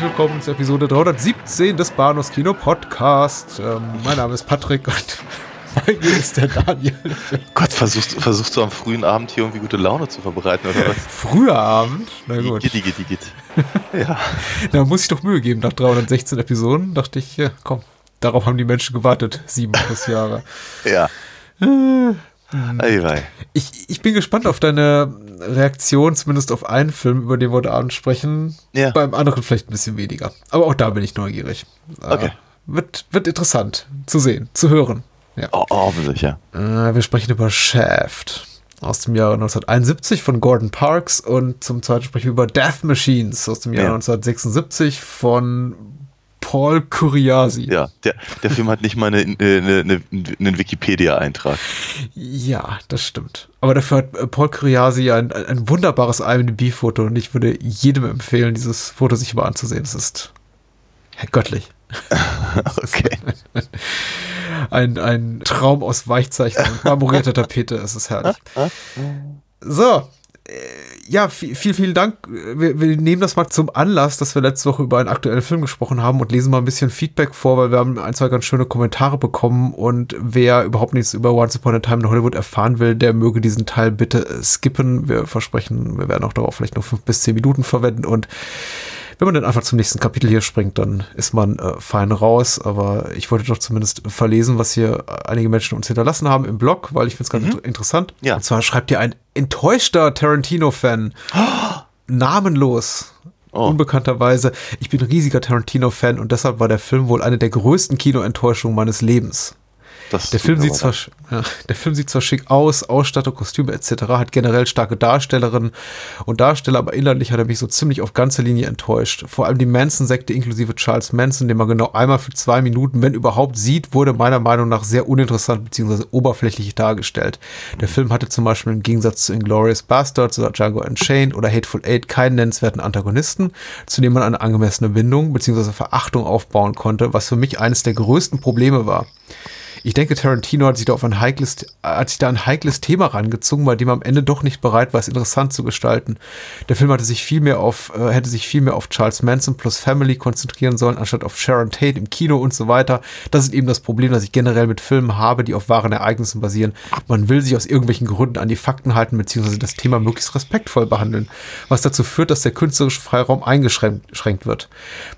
Herzlich willkommen zur Episode 317 des Bahnhofs Kino Podcast. Ähm, mein Name ist Patrick und bei mir ist der Daniel. Gott, versuchst, versuchst du am frühen Abend hier irgendwie gute Laune zu verbreiten oder was? Früher Abend? Na gut. Igitt, igitt, igitt. Ja. Da muss ich doch Mühe geben. Nach 316 Episoden dachte ich, ja, komm, darauf haben die Menschen gewartet. Sieben plus Jahre. Ja. Äh, Eiwei. Ich, ich bin gespannt auf deine Reaktion, zumindest auf einen Film, über den wir heute Abend sprechen. Ja. Beim anderen vielleicht ein bisschen weniger. Aber auch da bin ich neugierig. Äh, Okay. Wird, wird interessant zu sehen, zu hören. Ja. Oh, hoffentlich, ja. Äh, wir sprechen über Shaft aus dem Jahre 1971 von Gordon Parks und zum zweiten sprechen wir über Death Machines aus dem Jahr Ja. 1976 von Paul Curiasi. Ja, der, der Film hat nicht mal eine, eine, eine, einen Wikipedia-Eintrag. Ja, das stimmt. Aber dafür hat äh, Paul Curiasi ein, ein, wunderbares IMDb-Foto und ich würde jedem empfehlen, dieses Foto sich mal anzusehen. Es ist göttlich. Okay. Ein, ein Traum aus Weichzeichnen und marmorierter Tapete. Es ist herrlich. So. Ja, viel, viel, vielen Dank. Wir, wir nehmen das mal zum Anlass, dass wir letzte Woche über einen aktuellen Film gesprochen haben und lesen mal ein bisschen Feedback vor, weil wir haben ein, zwei ganz schöne Kommentare bekommen und wer überhaupt nichts über Once Upon a Time in Hollywood erfahren will, der möge diesen Teil bitte skippen. Wir versprechen, wir werden auch darauf vielleicht noch fünf bis zehn Minuten verwenden und wenn man dann einfach zum nächsten Kapitel hier springt, dann ist man äh, fein raus. Aber ich wollte doch zumindest verlesen, was hier einige Menschen uns hinterlassen haben im Blog, weil ich finde es ganz inter- interessant. Ja. Und zwar schreibt hier ein enttäuschter Tarantino-Fan. Namenlos. Oh. Unbekannterweise. Ich bin riesiger Tarantino-Fan und deshalb war der Film wohl eine der größten Kinoenttäuschungen meines Lebens. Der Film, sieht zwar, ja, der Film sieht zwar schick aus, Ausstattung, Kostüme etc., hat generell starke Darstellerinnen und Darsteller, aber inhaltlich hat er mich so ziemlich auf ganze Linie enttäuscht. Vor allem die Manson-Sekte inklusive Charles Manson, den man genau einmal für zwei Minuten, wenn überhaupt, sieht, wurde meiner Meinung nach sehr uninteressant bzw. oberflächlich dargestellt. Der Film hatte zum Beispiel im Gegensatz zu Inglourious Bastards oder Django Unchained oder Hateful Eight keinen nennenswerten Antagonisten, zu dem man eine angemessene Bindung bzw. Verachtung aufbauen konnte, was für mich eines der größten Probleme war. Ich denke, Tarantino hat sich da auf ein heikles, hat sich da ein heikles Thema rangezogen, bei dem am Ende doch nicht bereit war, es interessant zu gestalten. Der Film hatte sich viel mehr auf, äh, hätte sich viel mehr auf Charles Manson plus Family konzentrieren sollen, anstatt auf Sharon Tate im Kino und so weiter. Das ist eben das Problem, das ich generell mit Filmen habe, die auf wahren Ereignissen basieren. Man will sich aus irgendwelchen Gründen an die Fakten halten, beziehungsweise das Thema möglichst respektvoll behandeln, was dazu führt, dass der künstlerische Freiraum eingeschränkt eingeschränkt wird.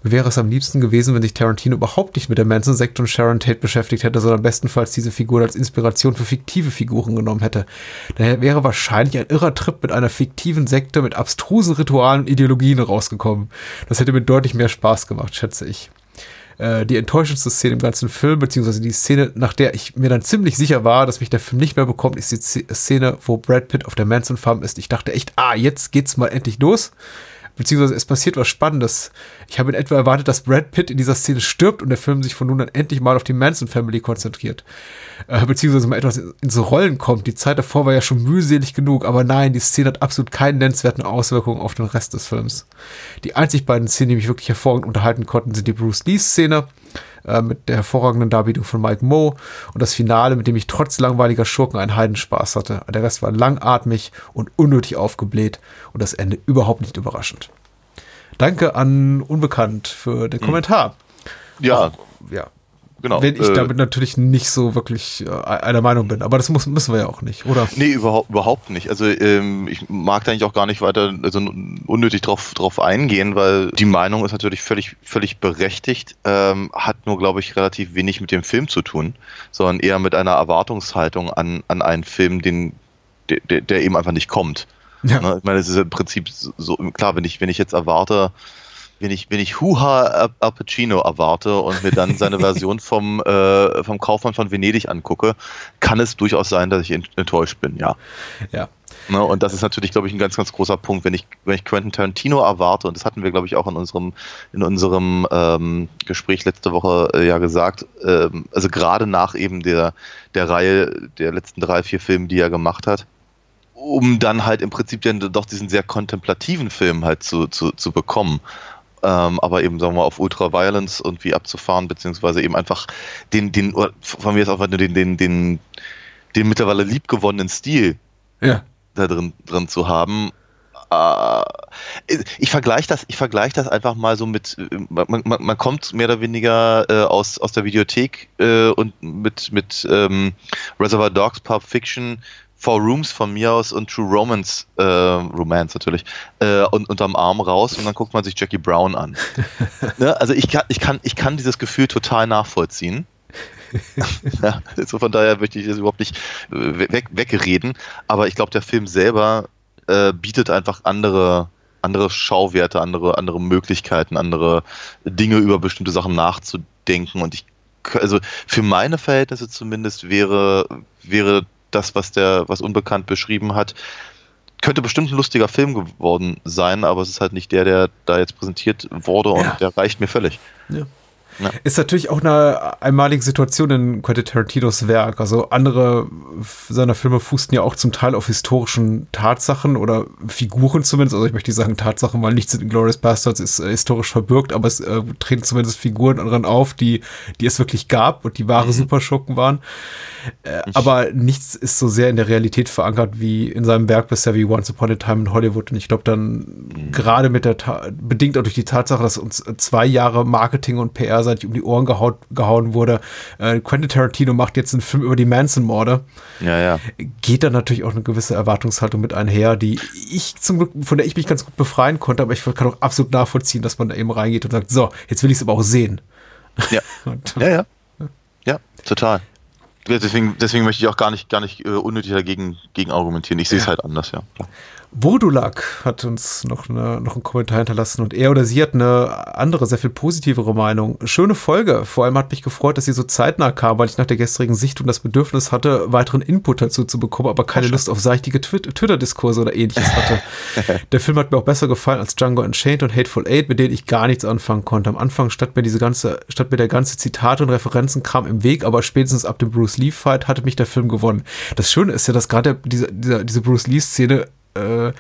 Mir wäre es am liebsten gewesen, wenn sich Tarantino überhaupt nicht mit der Manson-Sekte und Sharon Tate beschäftigt hätte, sondern bestenfalls diese Figur als Inspiration für fiktive Figuren genommen hätte. Daher wäre wahrscheinlich ein irrer Trip mit einer fiktiven Sekte mit abstrusen Ritualen und Ideologien rausgekommen. Das hätte mir deutlich mehr Spaß gemacht, schätze ich. Äh, die enttäuschendste Szene im ganzen Film, beziehungsweise die Szene, nach der ich mir dann ziemlich sicher war, dass mich der Film nicht mehr bekommt, ist die Szene, wo Brad Pitt auf der Manson Farm ist. Ich dachte echt, ah, jetzt geht's mal endlich los. Beziehungsweise es passiert was Spannendes. Ich habe in etwa erwartet, dass Brad Pitt in dieser Szene stirbt und der Film sich von nun an endlich mal auf die Manson Family konzentriert. Äh, beziehungsweise mal etwas in, in so Rollen kommt. Die Zeit davor war ja schon mühselig genug, aber nein, die Szene hat absolut keine nennenswerten Auswirkungen auf den Rest des Films. Die einzig beiden Szenen, die mich wirklich hervorragend unterhalten konnten, sind die Bruce Lee-Szene äh, mit der hervorragenden Darbietung von Mike Moe und das Finale, mit dem ich trotz langweiliger Schurken einen Heidenspaß hatte. Der Rest war langatmig und unnötig aufgebläht und das Ende überhaupt nicht überraschend. Danke an Unbekannt für den Kommentar. Ja, Ja, genau. Wenn ich Äh, damit natürlich nicht so wirklich äh, einer Meinung bin. Aber das muss, müssen wir ja auch nicht, oder? Nee, überhaupt, überhaupt nicht. Also ähm, ich mag da eigentlich auch gar nicht weiter also unnötig drauf, drauf eingehen, weil die Meinung ist natürlich völlig, völlig berechtigt, ähm, hat nur, glaube ich, relativ wenig mit dem Film zu tun, sondern eher mit einer Erwartungshaltung an, an einen Film, den, der, der- eben einfach nicht kommt. Ja. Ne? Ich meine, es ist im Prinzip so, klar, wenn ich, wenn ich jetzt erwarte, wenn ich, wenn ich Huha Al- Al Pacino erwarte und mir dann seine Version vom, äh, vom Kaufmann von Venedig angucke, kann es durchaus sein, dass ich ent- enttäuscht bin, ja. Ja. Ne, und das ist natürlich, glaube ich, ein ganz, ganz großer Punkt, wenn ich, wenn ich Quentin Tarantino erwarte, und das hatten wir, glaube ich, auch in unserem, in unserem ähm, Gespräch letzte Woche äh, ja gesagt, ähm, also gerade nach eben der, der Reihe der letzten drei, vier Filme, die er gemacht hat, um dann halt im Prinzip dann doch diesen sehr kontemplativen Film halt zu, zu, zu bekommen. Ähm, aber eben, sagen wir mal, auf Ultraviolence irgendwie abzufahren, beziehungsweise eben einfach den, den, von mir jetzt einfach nur den, den, den, den mittlerweile liebgewonnenen Stil Ja. da drin, drin zu haben. Äh, ich vergleiche das, ich vergleiche das einfach mal so mit, man, man, man kommt mehr oder weniger äh, aus, aus der Videothek äh, und mit, mit ähm, Reservoir Dogs, Pulp Fiction, Four Rooms von mir aus und True Romance, äh, Romance natürlich, äh, und unterm Arm raus und dann guckt man sich Jackie Brown an. ne? Also ich kann, ich, kann, ich kann dieses Gefühl total nachvollziehen. ja, also von daher möchte ich das überhaupt nicht äh, weg, wegreden, aber ich glaube, der Film selber äh, bietet einfach andere, andere Schauwerte, andere, andere Möglichkeiten, andere Dinge über bestimmte Sachen nachzudenken und ich also für meine Verhältnisse zumindest wäre, wäre das, was der, was Unbekannt beschrieben hat, könnte bestimmt ein lustiger Film geworden sein, aber es ist halt nicht der, der da jetzt präsentiert wurde und Ja. der reicht mir völlig. Ist natürlich auch eine einmalige Situation in Quentin Tarantinos Werk. Also andere seiner Filme fußten ja auch zum Teil auf historischen Tatsachen oder Figuren zumindest. Also ich möchte nicht sagen Tatsachen, weil nichts in Glorious Bastards ist äh, historisch verbürgt, aber es äh, treten zumindest Figuren daran auf, die, die es wirklich gab und die wahre Superschurken waren. Äh, aber nichts ist so sehr in der Realität verankert wie in seinem Werk bisher wie Once Upon a Time in Hollywood. Und ich glaube dann gerade mit der, Ta bedingt auch durch die Tatsache, dass uns zwei Jahre Marketing und PR seitig um die Ohren gehaut, gehauen wurde. Äh, Quentin Tarantino macht jetzt einen Film über die Manson-Morde. Ja, ja. Geht dann natürlich auch eine gewisse Erwartungshaltung mit einher, die ich zum Glück, von der ich mich ganz gut befreien konnte, aber ich kann auch absolut nachvollziehen, dass man da eben reingeht und sagt, so, jetzt will ich es aber auch sehen. Ja. Und, Ja, ja. Ja, total. Ja, Deswegen, deswegen möchte ich auch gar nicht, gar nicht äh, unnötig dagegen gegen argumentieren. Ich sehe es halt anders, ja. Wodulak hat uns noch, eine, noch einen Kommentar hinterlassen und er oder sie hat eine andere, sehr viel positivere Meinung. Schöne Folge. Vor allem hat mich gefreut, dass sie so zeitnah kam, weil ich nach der gestrigen Sichtung das Bedürfnis hatte, weiteren Input dazu zu bekommen, aber keine Lust auf seichtige Twi- Twitter-Diskurse oder ähnliches hatte. der Film hat mir auch besser gefallen als Django Unchained und Hateful Eight, mit denen ich gar nichts anfangen konnte. Am Anfang stand mir diese ganze, stand mir der ganze Zitate und Referenzenkram im Weg, aber spätestens ab dem Bruce Lee-Fight hatte mich der Film gewonnen. Das Schöne ist ja, dass gerade diese, diese, diese Bruce Lee-Szene äh,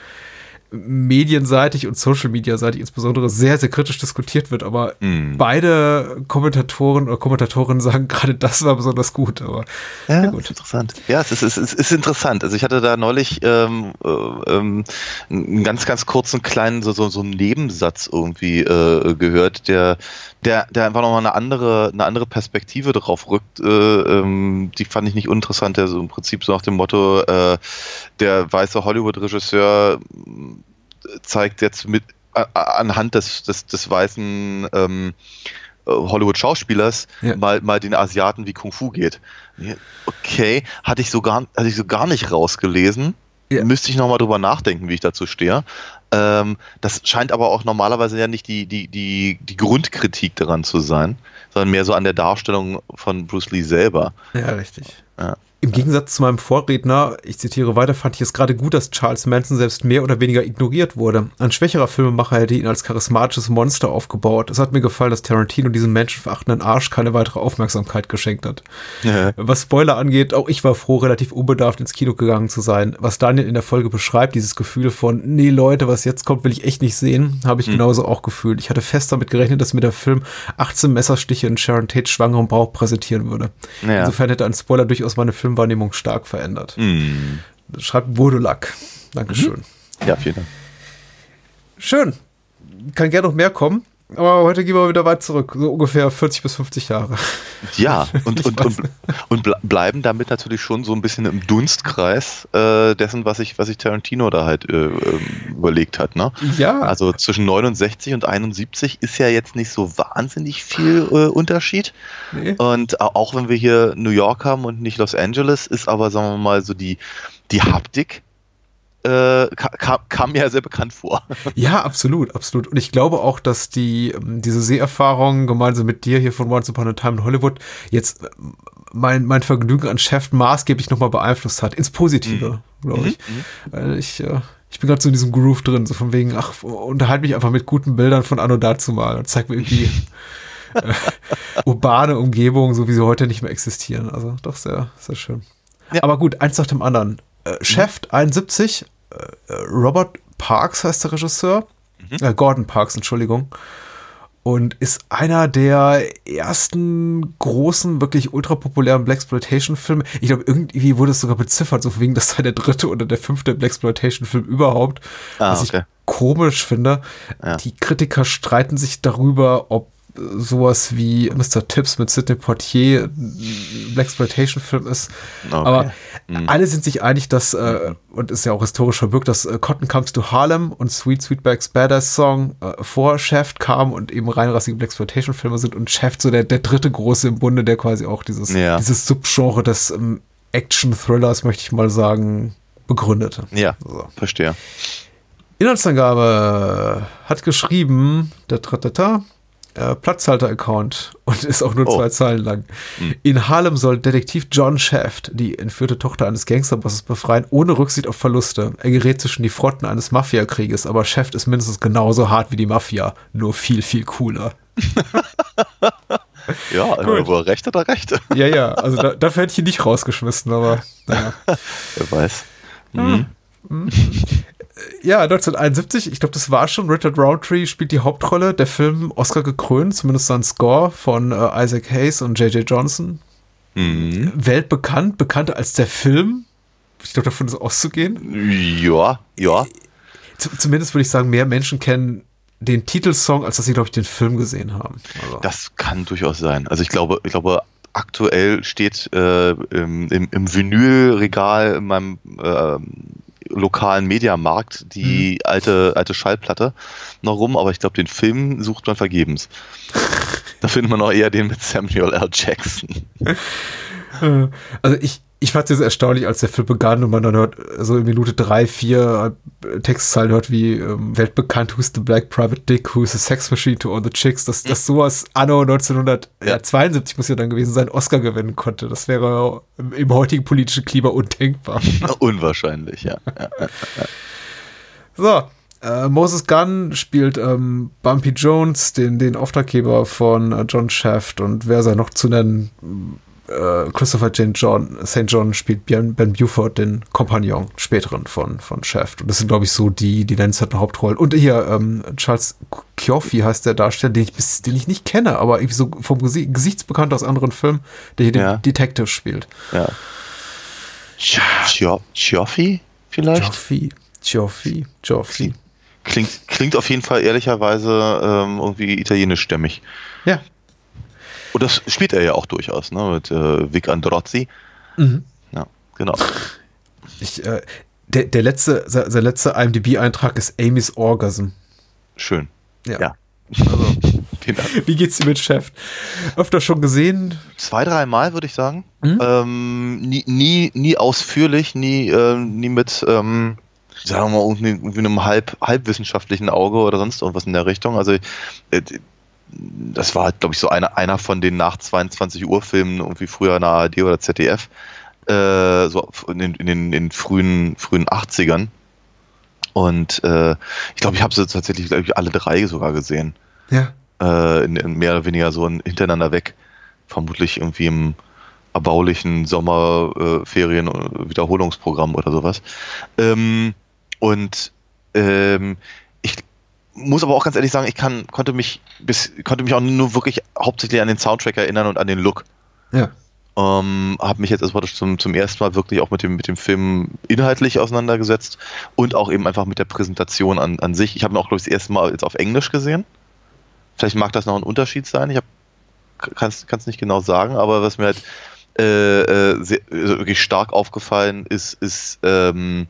medienseitig und Social Media seitig insbesondere sehr, sehr kritisch diskutiert wird, aber Mm. beide Kommentatoren oder Kommentatorinnen sagen, gerade das war besonders gut, aber Ja, ja, gut. Ist interessant. Ja, es ist, es ist, es ist interessant. Also ich hatte da neulich ähm, äh, ähm, einen ganz, ganz kurzen kleinen so, so, so einen Nebensatz irgendwie äh, gehört, der, der, der einfach nochmal eine andere, eine andere Perspektive drauf rückt. Äh, ähm, die fand ich nicht uninteressant, der so im Prinzip so nach dem Motto, äh, der weiße Hollywood-Regisseur zeigt jetzt mit anhand des, des, des weißen ähm, äh, Hollywood-Schauspielers Ja. mal, mal den Asiaten wie Kung Fu geht. Okay, hatte ich so gar, hatte ich so gar nicht rausgelesen. Ja. Müsste ich nochmal drüber nachdenken, wie ich dazu stehe. Ähm, das scheint aber auch normalerweise ja nicht die, die, die, die Grundkritik daran zu sein, sondern mehr so an der Darstellung von Bruce Lee selber. Ja, richtig. Ja. Im Gegensatz zu meinem Vorredner, ich zitiere weiter, fand ich es gerade gut, dass Charles Manson selbst mehr oder weniger ignoriert wurde. Ein schwächerer Filmemacher hätte ihn als charismatisches Monster aufgebaut. Es hat mir gefallen, dass Tarantino diesem menschenverachtenden Arsch keine weitere Aufmerksamkeit geschenkt hat. Ja. Was Spoiler angeht, auch ich war froh, relativ unbedarft ins Kino gegangen zu sein. Was Daniel in der Folge beschreibt, dieses Gefühl von, nee Leute, was jetzt kommt, will ich echt nicht sehen, habe ich genauso auch gefühlt. Ich hatte fest damit gerechnet, dass mir der Film 18 Messerstiche in Sharon Tates schwangerem Bauch präsentieren würde. Ja. Insofern hätte ein Spoiler durchaus meine Filmwahrnehmung stark verändert. Hm. Schreibt Wodulak. Dankeschön. Ja, vielen Dank. Schön. Kann gerne noch mehr kommen. Aber heute gehen wir wieder weit zurück, so ungefähr 40 bis 50 Jahre. Ja, und, und, und, und ble- bleiben damit natürlich schon so ein bisschen im Dunstkreis äh, dessen, was sich was sich Tarantino da halt äh, ähm, überlegt hat. Ne? Ja, Also zwischen 69 und 71 ist ja jetzt nicht so wahnsinnig viel äh, Unterschied. nee. Und au- auch wenn wir hier New York haben und nicht Los Angeles, ist aber, sagen wir mal, so die, die Haptik äh, ka- kam, kam mir ja sehr bekannt vor. ja, absolut, absolut. Und ich glaube auch, dass die ähm, diese Seherfahrung gemeinsam mit dir hier von Once Upon a Time in Hollywood jetzt ähm, mein, mein Vergnügen an Chef maßgeblich nochmal beeinflusst hat. Ins Positive, glaube ich. Weil ich, äh, ich bin gerade so in diesem Groove drin, so von wegen, ach, unterhalte mich einfach mit guten Bildern von Anno dazu mal und zeig mir irgendwie äh, urbane Umgebungen, so wie sie heute nicht mehr existieren. Also doch sehr, sehr schön. Ja. Aber gut, eins nach dem anderen. Äh, Chef 71, äh, Robert Parks heißt der Regisseur. Äh, Gordon Parks, Entschuldigung. Und ist einer der ersten großen, wirklich ultra populären Blaxploitation-Filme. Ich glaube, irgendwie wurde es sogar beziffert, so wegen, das sei der dritte oder der fünfte Blaxploitation-Film überhaupt. Ah, was okay. ich komisch finde. Ja. Die Kritiker streiten sich darüber, ob äh, sowas wie Mr. Tips mit Sidney Poitier ein Blaxploitation-Film ist. Okay. Aber Mhm. alle sind sich einig, dass, äh, und ist ja auch historisch verbürgt, dass äh, Cotton Comes to Harlem und Sweet Sweetback's Badass Song äh, vor Shaft kam und eben reinrassige Blaxploitation-Filme sind und Shaft so der, der dritte große im Bunde, der quasi auch dieses, Ja. dieses Subgenre des ähm, Action-Thrillers, möchte ich mal sagen, begründete. Ja, So. verstehe. Inhaltsangabe hat geschrieben, der Tratata, äh, Platzhalter-Account und ist auch nur Oh. zwei Zeilen lang. In Harlem soll Detektiv John Shaft die entführte Tochter eines Gangsterbosses befreien, ohne Rücksicht auf Verluste. Er gerät zwischen die Fronten eines Mafiakrieges, aber Shaft ist mindestens genauso hart wie die Mafia, nur viel, viel cooler. Ja, Gut. wo er recht hat, er recht. Ja, ja, also da, dafür hätte ich ihn nicht rausgeschmissen, aber naja. Wer weiß. Hm. Ja, 1971, ich glaube, das war schon. Richard Roundtree spielt die Hauptrolle. Der Film Oscar gekrönt, zumindest sein Score von äh, Isaac Hayes und J.J. Johnson. Mhm. Weltbekannt, bekannter als der Film. Ich glaube, davon ist auszugehen. Ja, ja. Z zumindest würde ich sagen, mehr Menschen kennen den Titelsong, als dass sie, glaube ich, den Film gesehen haben. Also, Das kann durchaus sein. Also ich glaube, ich glaube, aktuell steht äh, im, im, Vinylregal in meinem äh, lokalen Mediamarkt die alte, alte Schallplatte noch rum, aber ich glaube, den Film sucht man vergebens. da findet man auch eher den mit Samuel L. Jackson. Äh, Also ich, ich fand es jetzt erstaunlich, als der Film begann und man dann hört, so in Minute drei, vier äh, Textzeilen hört wie ähm, weltbekannt, who's the black private dick, who's the sex machine to all the chicks, dass, dass sowas anno 1972 muss ja dann gewesen sein, Oscar gewinnen konnte. Das wäre im, im heutigen politischen Klima undenkbar. Unwahrscheinlich, ja. ja. So, äh, Moses Gunn spielt ähm, Bumpy Jones, den, den Auftraggeber von äh, John Shaft und wer sei noch zu nennen, äh, Christopher Jane John, St. John spielt Ben, ben Buford, den Kompagnon späteren von, von Shaft. Und das sind, glaube ich, so die, die nennenswerten Hauptrollen. Und hier, ähm, Charles Chioffi heißt der Darsteller, den ich, bis, den ich nicht kenne, aber irgendwie so vom Gesi Gesichtsbekannt aus anderen Filmen, der hier Ja. den Detective spielt. ja. Chio- Chioffi vielleicht? Chioffi, Chioffi, Chioffi. Klingt, klingt auf jeden Fall ehrlicherweise ähm, irgendwie italienischstämmig. Ja, Und das spielt er ja auch durchaus, ne? Mit äh, Vic Androzzi. Mhm. Ja, genau. Ich, äh, der, der letzte, der, letzte IMDb-Eintrag ist Amy's Orgasm. Schön. Ja. Ja. Also, Vielen Dank. wie geht's dir mit Chef? Öfter schon gesehen? Zwei, dreimal würde ich sagen. Mhm. Ähm, nie, nie, nie ausführlich, nie, äh, nie mit, ähm, sagen wir mal, irgendwie, irgendwie einem halb, halbwissenschaftlichen Auge oder sonst irgendwas in der Richtung. Also, äh, das war, glaube ich, so einer, einer von den nach 22 Uhr Filmen, irgendwie früher in der ARD oder ZDF, äh, so in den, in den, in den frühen, frühen 80ern. Und äh, ich glaube, ich habe sie tatsächlich, glaube ich, alle drei sogar gesehen Ja. äh, in, in mehr oder weniger so ein hintereinander weg. Vermutlich irgendwie im erbaulichen Sommerferien äh, Wiederholungsprogramm oder sowas. Ähm, und ähm, muss aber auch ganz ehrlich sagen, ich kann, konnte mich bis, konnte mich auch nur wirklich hauptsächlich an den Soundtrack erinnern und an den Look. Ja. Ähm, habe mich jetzt praktisch zum, zum ersten Mal wirklich auch mit dem, mit dem Film inhaltlich auseinandergesetzt und auch eben einfach mit der Präsentation an, an sich. Ich habe ihn auch, glaube ich, das erste Mal jetzt auf Englisch gesehen. Vielleicht mag das noch ein Unterschied sein. Ich kann es nicht genau sagen, aber was mir halt äh, äh, sehr, also wirklich stark aufgefallen ist, ist ähm,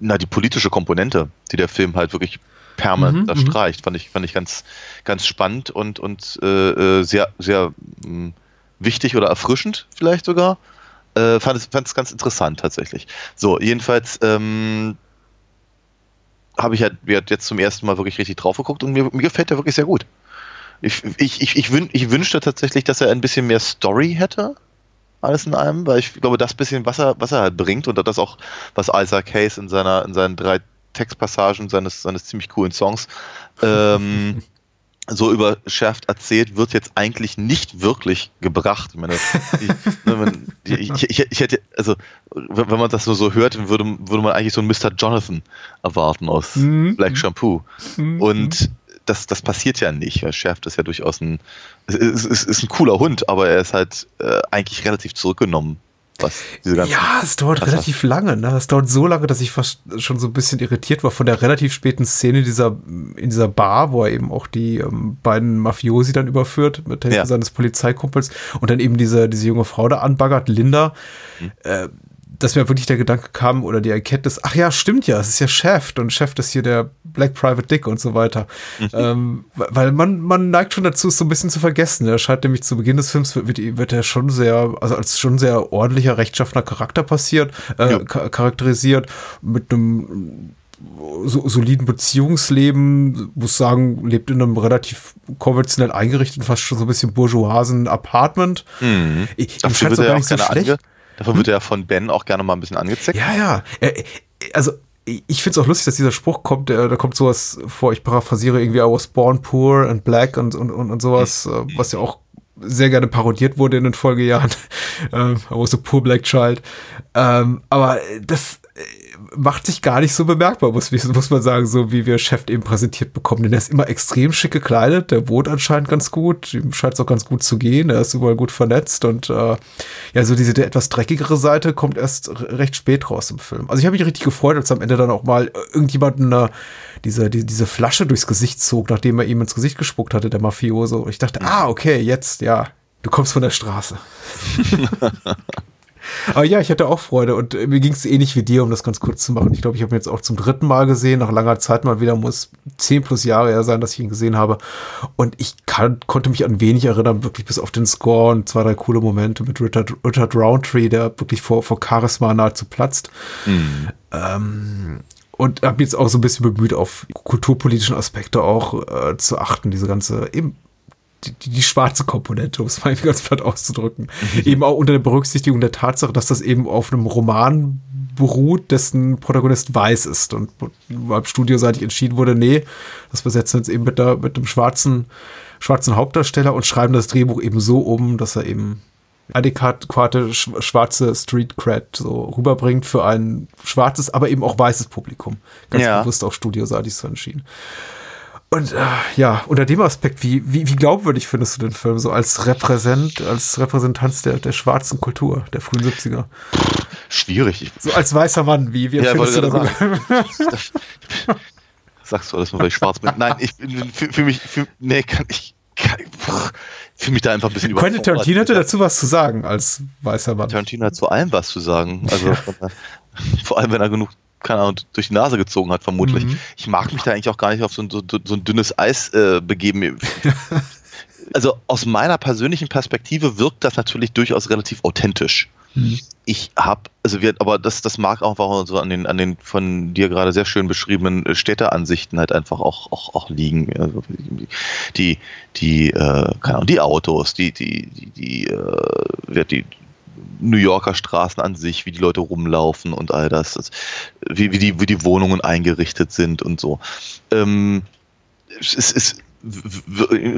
na, die politische Komponente, die der Film halt wirklich permanent Mhm, da mhm. streicht. Fand ich, fand ich ganz, ganz spannend und, und äh, äh, sehr, sehr mh, wichtig oder erfrischend vielleicht sogar. Äh, fand es fand es ganz interessant tatsächlich. So, jedenfalls ähm, habe ich halt jetzt zum ersten Mal wirklich richtig drauf geguckt und mir, mir gefällt der wirklich sehr gut. Ich, ich, ich, ich, wün, ich wünschte tatsächlich, dass er ein bisschen mehr Story hätte. Alles in allem, weil ich glaube, das bisschen, was er, was er halt bringt und das auch, was Isaac Hayes in seiner, in seinen drei Textpassagen seines, seines ziemlich coolen Songs ähm, so überschärft erzählt, wird jetzt eigentlich nicht wirklich gebracht. Ich meine, ne, die, ich, ich, ich hätte, also, wenn man das nur so hört, dann würde, würde man eigentlich so einen Mr. Jonathan erwarten aus Mhm. Black Shampoo. Und das, das passiert ja nicht. Schärft ist ja durchaus ein, ist, ist, ist ein cooler Hund, aber er ist halt äh, eigentlich relativ zurückgenommen, was diese ganzen Ja, es dauert Was relativ lange. Ne? Es dauert so lange, dass ich fast schon so ein bisschen irritiert war von der relativ späten Szene dieser, in dieser Bar, wo er eben auch die ähm, beiden Mafiosi dann überführt mit Hilfe Ja. seines Polizeikumpels und dann eben diese, diese junge Frau da anbaggert, Linda. Mhm. Äh, dass mir wirklich der Gedanke kam oder die Erkenntnis, ach ja, stimmt ja, es ist ja Chef und Chef ist hier der Black Private Dick und so weiter. Mhm. ähm, weil man, man neigt schon dazu, es so ein bisschen zu vergessen. Er scheint nämlich zu Beginn des Films, wird, wird, er schon sehr, also als schon sehr ordentlicher, rechtschaffener Charakter passiert, äh, Ja. cha- charakterisiert, mit einem so, soliden Beziehungsleben, muss sagen, lebt in einem relativ konventionell eingerichteten, fast schon so ein bisschen bourgeoisen Apartment. Mhm. Ich, ihm auch er gar nicht so schlecht. ange, dafür wird er von Ben auch gerne mal ein bisschen angezeckt. Ja, ja. Äh, Also, ich finde es auch lustig, dass dieser Spruch kommt, der, da kommt sowas vor, ich paraphrasiere irgendwie, I was born poor and black und, und, und, und sowas, äh, was ja auch sehr gerne parodiert wurde in den Folgejahren. ähm, I was a poor black child. Ähm, aber das äh, macht sich gar nicht so bemerkbar, muss, muss man sagen, so wie wir Chef eben präsentiert bekommen. Denn er ist immer extrem schick gekleidet, der wohnt anscheinend ganz gut, ihm scheint es auch ganz gut zu gehen, er ist überall gut vernetzt und äh, ja, so diese etwas dreckigere Seite kommt erst recht spät raus im Film. Also ich habe mich richtig gefreut, als am Ende dann auch mal irgendjemanden äh, diese, die, diese Flasche durchs Gesicht zog, nachdem er ihm ins Gesicht gespuckt hatte, der Mafioso. Und ich dachte, ah, okay, jetzt, ja, du kommst von der Straße. Aber ja, ich hatte auch Freude und äh, mir ging es ähnlich wie dir, um das ganz kurz zu machen. Ich glaube, ich habe ihn jetzt auch zum dritten Mal gesehen, nach langer Zeit mal wieder, muss zehn plus Jahre her sein, dass ich ihn gesehen habe. Und ich kann, konnte mich an wenig erinnern, wirklich bis auf den Score und zwei, drei coole Momente mit Richard, Richard Roundtree, der wirklich vor, vor Charisma nahezu platzt. Ähm, und habe jetzt auch so ein bisschen bemüht, auf kulturpolitischen Aspekte auch äh, zu achten, diese ganze eben die, die, schwarze Komponente, um es mal ganz platt auszudrücken. Eben auch unter der Berücksichtigung der Tatsache, dass das eben auf einem Roman beruht, dessen Protagonist weiß ist und beim Studioseitig entschieden wurde, nee, das besetzen wir jetzt eben mit, der, mit einem schwarzen, schwarzen Hauptdarsteller und schreiben das Drehbuch eben so um, dass er eben adäquate sch- schwarze Street Cred so rüberbringt für ein schwarzes, aber eben auch weißes Publikum. Ganz Ja. bewusst auf Studioseitig so entschieden. Und äh, ja, unter dem Aspekt, wie, wie, wie glaubwürdig findest du den Film so als Repräsent, als Repräsentanz der, der schwarzen Kultur der frühen 70er? Schwierig. So als weißer Mann, wie, wie Ja, empfindest du wollte das? sagst du alles nur, weil ich schwarz bin. Nein, ich bin für, für mich, für, nee, kann ich, kann, fühle mich da einfach ein bisschen Quentin Tarantino hatte dazu was zu sagen als weißer Mann. Tarantino hat zu allem was zu sagen. Also vor allem, wenn er genug, keine Ahnung, durch die Nase gezogen hat, vermutlich. Mhm. Ich mag mich da eigentlich auch gar nicht auf so ein, so, so ein dünnes Eis äh, begeben. also aus meiner persönlichen Perspektive wirkt das natürlich durchaus relativ authentisch. Mhm. Ich habe, also wir, aber das, das mag auch einfach so an den, an den von dir gerade sehr schön beschriebenen äh, Städteansichten halt einfach auch, auch, auch liegen. Also die, die, äh, keine Ahnung, die Autos, die, die, die, die, äh, die New Yorker Straßen an sich, wie die Leute rumlaufen und all das, das wie, wie, die, wie die Wohnungen eingerichtet sind und so. Ähm, es ist,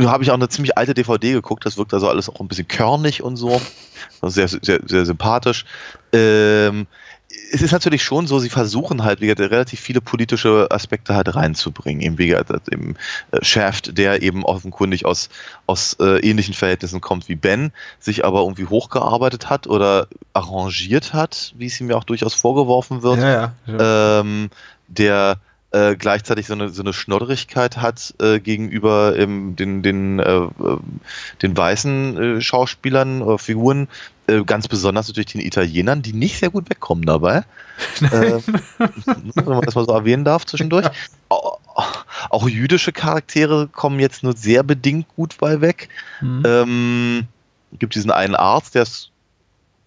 habe ich auch eine ziemlich alte DVD geguckt, das wirkt also alles auch ein bisschen körnig und so. Also sehr, sehr, sehr sympathisch. Ähm, es ist natürlich schon so, sie versuchen halt wie gesagt, relativ viele politische Aspekte halt reinzubringen. Eben wie gesagt, eben äh, Shaft, der eben offenkundig aus, aus äh, ähnlichen Verhältnissen kommt wie Ben, sich aber irgendwie hochgearbeitet hat oder arrangiert hat, wie es ihm ja auch durchaus vorgeworfen wird ja. ja. ähm, der äh, gleichzeitig so eine, so eine Schnodderigkeit hat äh, gegenüber ähm, den, den, äh, äh den weißen äh, Schauspielern oder Figuren, äh, ganz besonders natürlich den Italienern, die nicht sehr gut wegkommen dabei. wenn man das mal so erwähnen darf zwischendurch. Auch, auch, jüdische Charaktere kommen jetzt nur sehr bedingt gut bei weg. Mhm. Ähm, gibt diesen einen Arzt, der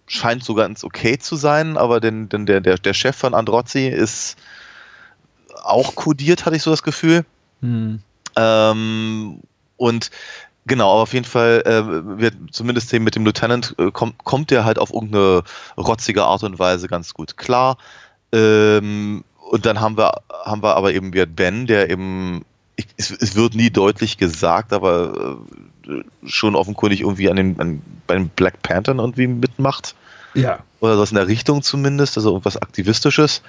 scheint so ganz okay zu sein, aber denn, denn der, der, der Chef von Androzzi ist auch kodiert, hatte ich so das Gefühl. Mhm. Ähm, und Genau, aber auf jeden Fall äh, wird zumindest mit dem Lieutenant äh, kommt, kommt der halt auf irgendeine rotzige Art und Weise ganz gut klar. Ähm, und dann haben wir, haben wir aber eben wieder Ben, der eben, ich, es, es, wird nie deutlich gesagt, aber äh, schon offenkundig irgendwie an den, an, bei den Black Panthern irgendwie mitmacht. Ja. Oder was in der Richtung zumindest, also irgendwas Aktivistisches.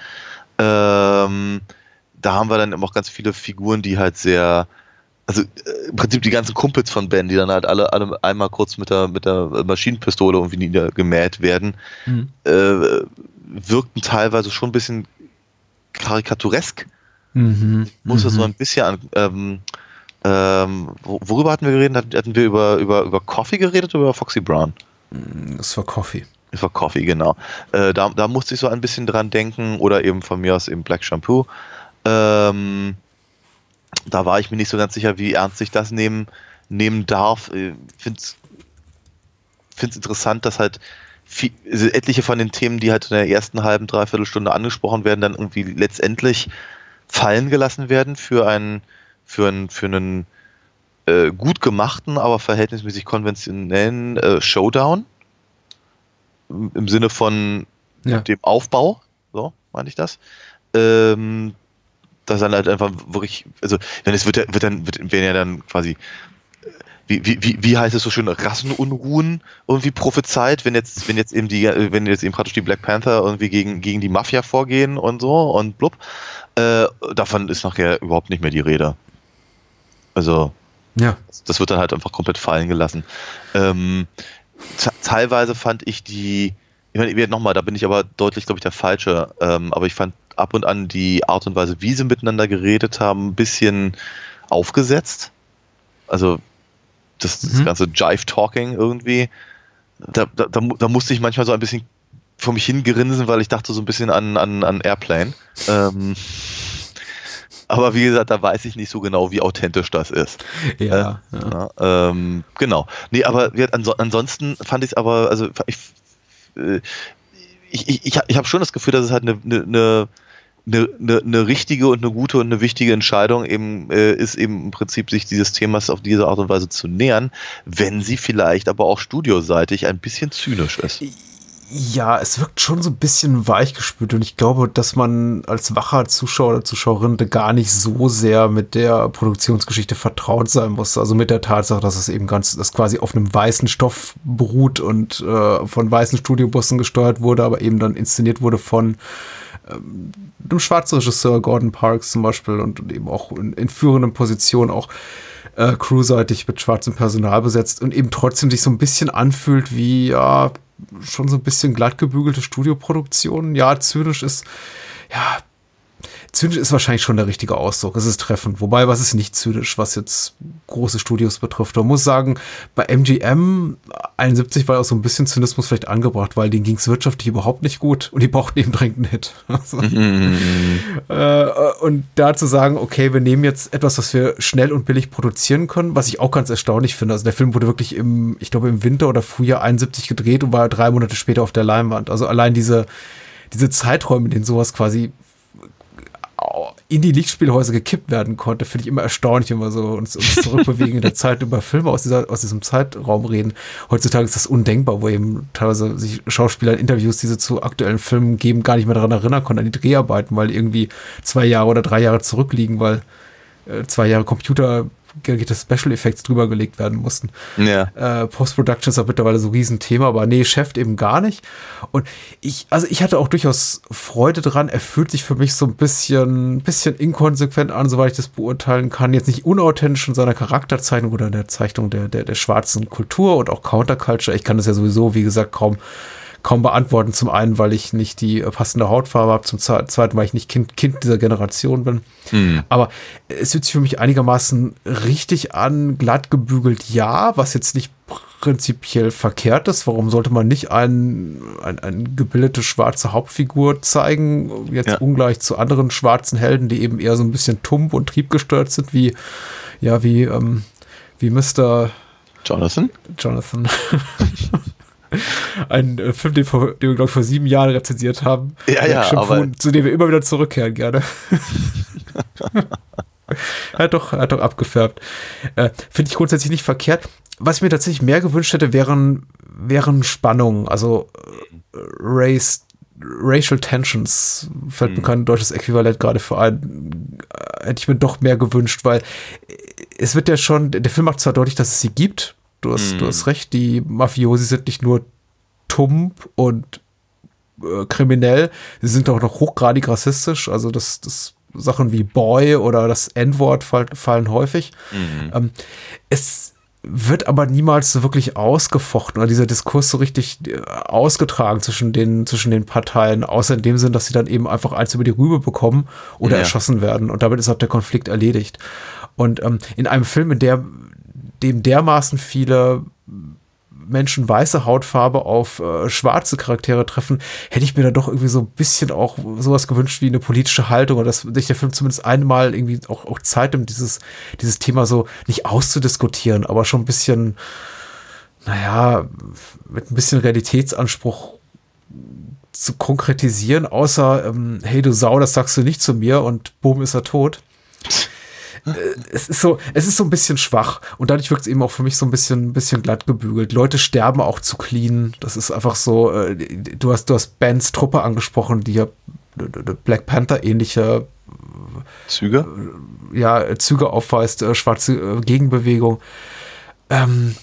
Ähm, da haben wir dann eben auch ganz viele Figuren, die halt sehr, also äh, im Prinzip die ganzen Kumpels von Ben, die dann halt alle, alle einmal kurz mit der, mit der Maschinenpistole irgendwie niedergemäht werden, mhm. äh, wirkten teilweise schon ein bisschen karikaturesk. Mhm. Muss das mhm. so ein bisschen an. Ähm, ähm, worüber hatten wir geredet? Hatten wir über, über, über Coffee geredet oder über Foxy Brown? Das war Coffee. Das war Coffee, genau. Äh, da, da musste ich so ein bisschen dran denken oder eben von mir aus eben Black Shampoo. Ähm, da war ich mir nicht so ganz sicher, wie ernst ich das nehmen, nehmen darf. Ich finde es interessant, dass halt viel, also etliche von den Themen, die halt in der ersten halben, dreiviertel Stunde angesprochen werden, dann irgendwie letztendlich fallen gelassen werden für einen, für einen, für einen äh, gut gemachten, aber verhältnismäßig konventionellen äh, Showdown. Im Sinne von ja. dem Aufbau, so meine ich das. Ähm, dass dann halt einfach wirklich, also wenn es wird, wird dann, wird, werden ja dann quasi wie, wie, wie heißt es so schön, Rassenunruhen irgendwie prophezeit, wenn jetzt, wenn jetzt eben die, wenn jetzt eben praktisch die Black Panther irgendwie gegen, gegen die Mafia vorgehen und so und blub, äh, davon ist nachher überhaupt nicht mehr die Rede. Also, ja. das wird dann halt einfach komplett fallen gelassen. Ähm, teilweise fand ich die, ich meine, nochmal, da bin ich aber deutlich, glaube ich, der Falsche, ähm, aber ich fand ab und an die Art und Weise, wie sie miteinander geredet haben, ein bisschen aufgesetzt. Also das, das mhm. ganze Jive-Talking irgendwie, da, da, da, da, musste ich manchmal so ein bisschen vor mich hingrinsen, weil ich dachte so ein bisschen an, an, an Airplane. Ähm, aber wie gesagt, da weiß ich nicht so genau, wie authentisch das ist. Ja. Äh, ja. ja ähm, genau. Nee, aber ansonsten fand ich es aber, also ich, äh, ich, ich, ich, ich habe schon das Gefühl, dass es halt eine, eine, eine, eine, eine richtige und eine gute und eine wichtige Entscheidung eben äh, ist eben im Prinzip sich dieses Themas auf diese Art und Weise zu nähern, wenn sie vielleicht aber auch studioseitig ein bisschen zynisch ist. Ja, es wirkt schon so ein bisschen weichgespült und ich glaube, dass man als wacher Zuschauer oder Zuschauerin gar nicht so sehr mit der Produktionsgeschichte vertraut sein muss. Also mit der Tatsache, dass es eben ganz, dass quasi auf einem weißen Stoff beruht und äh, von weißen Studiobussen gesteuert wurde, aber eben dann inszeniert wurde von ähm, einem schwarzen Regisseur, Gordon Parks zum Beispiel, und eben auch in, in führenden Positionen auch äh, crewseitig mit schwarzem Personal besetzt und eben trotzdem sich so ein bisschen anfühlt wie, ja, schon so ein bisschen glattgebügelte Studioproduktion. Ja, zynisch ist, ja, zynisch ist wahrscheinlich schon der richtige Ausdruck. Es ist treffend. Wobei, was ist nicht zynisch, was jetzt große Studios betrifft? Man muss sagen, bei MGM 71 war auch so ein bisschen Zynismus vielleicht angebracht, weil denen ging es wirtschaftlich überhaupt nicht gut und die brauchten eben dringend einen Hit. Also, äh, und da zu sagen, okay, wir nehmen jetzt etwas, was wir schnell und billig produzieren können, was ich auch ganz erstaunlich finde. Also der Film wurde wirklich im, ich glaube, im Winter oder Frühjahr 71 gedreht und war drei Monate später auf der Leinwand. Also allein diese, diese Zeiträume, in denen sowas quasi in die Lichtspielhäuser gekippt werden konnte, finde ich immer erstaunlich, wenn wir so uns, uns zurückbewegen in der Zeit über Filme aus, dieser, aus diesem Zeitraum reden. Heutzutage ist das undenkbar, wo eben teilweise sich Schauspieler in Interviews, die sie zu aktuellen Filmen geben, gar nicht mehr daran erinnern konnten, an die Dreharbeiten, weil irgendwie zwei Jahre oder drei Jahre zurückliegen, weil äh, zwei Jahre Computer Special Effects drüber gelegt werden mussten. Ja. Äh, Post-Production ist auch mittlerweile so ein Riesenthema, aber nee, Chef eben gar nicht. Und ich, also ich hatte auch durchaus Freude dran. Er fühlt sich für mich so ein bisschen, bisschen inkonsequent an, soweit ich das beurteilen kann. Jetzt nicht unauthentisch in seiner Charakterzeichnung oder in der Zeichnung der, der, der schwarzen Kultur und auch Counterculture. Ich kann das ja sowieso, wie gesagt, kaum kaum beantworten. Zum einen, weil ich nicht die passende Hautfarbe habe, zum zweiten, weil ich nicht Kind, kind dieser Generation bin. Mhm. Aber es fühlt sich für mich einigermaßen richtig an, glatt gebügelt, ja, was jetzt nicht prinzipiell verkehrt ist. Warum sollte man nicht ein, ein, eine gebildete schwarze Hauptfigur zeigen, jetzt ja. ungleich zu anderen schwarzen Helden, die eben eher so ein bisschen tump und triebgestört sind, wie, ja, wie, ähm, wie Mr. Jonathan? Jonathan. ein äh, Film, den, vor, den wir, glaube ich, vor sieben Jahren rezensiert haben. Ja, ja, Shampoo, aber zu dem wir immer wieder zurückkehren gerne. er hat doch, er hat doch abgefärbt. Äh, Finde ich grundsätzlich nicht verkehrt. Was ich mir tatsächlich mehr gewünscht hätte, wären, wären Spannungen, also äh, Race, Racial Tensions, fällt mir mhm. kein deutsches Äquivalent gerade für ein, äh, hätte ich mir doch mehr gewünscht, weil es wird ja schon, der Film macht zwar deutlich, dass es sie gibt, du hast, mhm. du hast recht, die Mafiosi sind nicht nur tump und äh, kriminell, sie sind auch noch hochgradig rassistisch, also das, das Sachen wie Boy oder das N-Wort fall, fallen häufig. Mhm. Ähm, es wird aber niemals so wirklich ausgefochten oder dieser Diskurs so richtig äh, ausgetragen zwischen den, zwischen den Parteien, außer in dem Sinn, dass sie dann eben einfach eins über die Rübe bekommen oder ja. erschossen werden und damit ist auch der Konflikt erledigt. Und ähm, in einem Film, in der dem dermaßen viele Menschen weiße Hautfarbe auf äh, schwarze Charaktere treffen, hätte ich mir da doch irgendwie so ein bisschen auch sowas gewünscht wie eine politische Haltung oder dass sich der Film zumindest einmal irgendwie auch, auch Zeit nimmt, dieses, dieses Thema so nicht auszudiskutieren, aber schon ein bisschen, naja, mit ein bisschen Realitätsanspruch zu konkretisieren, außer, ähm, hey du Sau, das sagst du nicht zu mir und boom ist er tot. Äh, es ist so, es ist so ein bisschen schwach und dadurch wirkt es eben auch für mich so ein bisschen, ein bisschen glatt gebügelt. Leute sterben auch zu clean. Das ist einfach so, äh, du hast, du hast Bens Truppe angesprochen, die ja Black Panther ähnliche Züge? Äh, ja, Züge aufweist, schwarze Gegenbewegung. Ähm,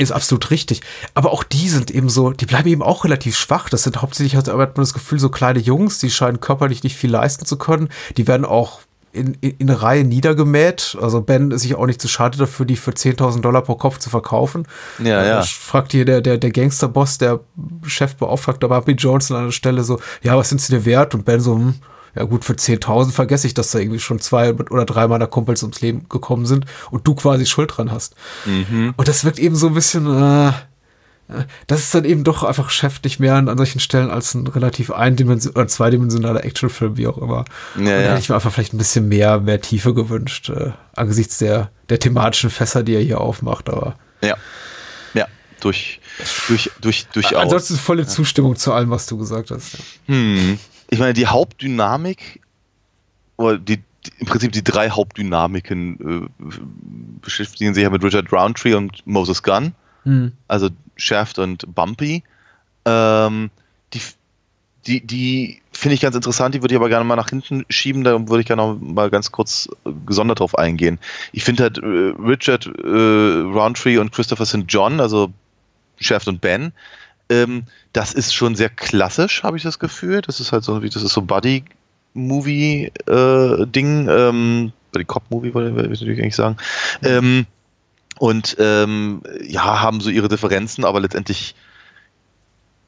ist absolut richtig. Aber auch die sind eben so, die bleiben eben auch relativ schwach. Das sind hauptsächlich, hat man das Gefühl, so kleine Jungs, die scheinen körperlich nicht viel leisten zu können. Die werden auch in, in, in Reihe niedergemäht. Also Ben ist sich auch nicht zu schade dafür, die für 10.000 Dollar pro Kopf zu verkaufen. Ja, ja. Fragt hier der, der, der Gangsterboss, der Chefbeauftragte Bobby Johnson an der Stelle so, ja, was sind sie dir wert? Und Ben so, hm, ja gut, für 10.000 vergesse ich, dass da irgendwie schon zwei oder drei meiner Kumpels ums Leben gekommen sind und du quasi Schuld dran hast. Mhm. Und das wirkt eben so ein bisschen, äh, das ist dann eben doch einfach geschäftlich mehr an, solchen Stellen als ein relativ eindimension oder zweidimensionaler Actionfilm, wie auch immer. Ja, ja. Da hätte ich mir einfach vielleicht ein bisschen mehr, mehr Tiefe gewünscht, äh, angesichts der, der thematischen Fässer, die er hier aufmacht, aber. Ja. Ja, durch, durch, durch, durchaus. Ansonsten volle Zustimmung zu allem, was du gesagt hast. Hm. Ich meine, die Hauptdynamik, oder die, die im Prinzip die drei Hauptdynamiken äh, beschäftigen sich ja mit Richard Roundtree und Moses Gunn. Hm. Also Shaft und Bumpy. Ähm, die die, die finde ich ganz interessant, die würde ich aber gerne mal nach hinten schieben, da würde ich gerne noch mal ganz kurz äh, gesondert drauf eingehen. Ich finde halt äh, Richard äh, Roundtree und Christopher St. John, also Shaft und Ben, ähm, das ist schon sehr klassisch, habe ich das Gefühl. Das ist halt so, wie das ist so Buddy-Movie-Ding, äh, ähm, Buddy-Cop-Movie, wollte ich natürlich eigentlich sagen. Ähm, und ähm, ja, haben so ihre Differenzen, aber letztendlich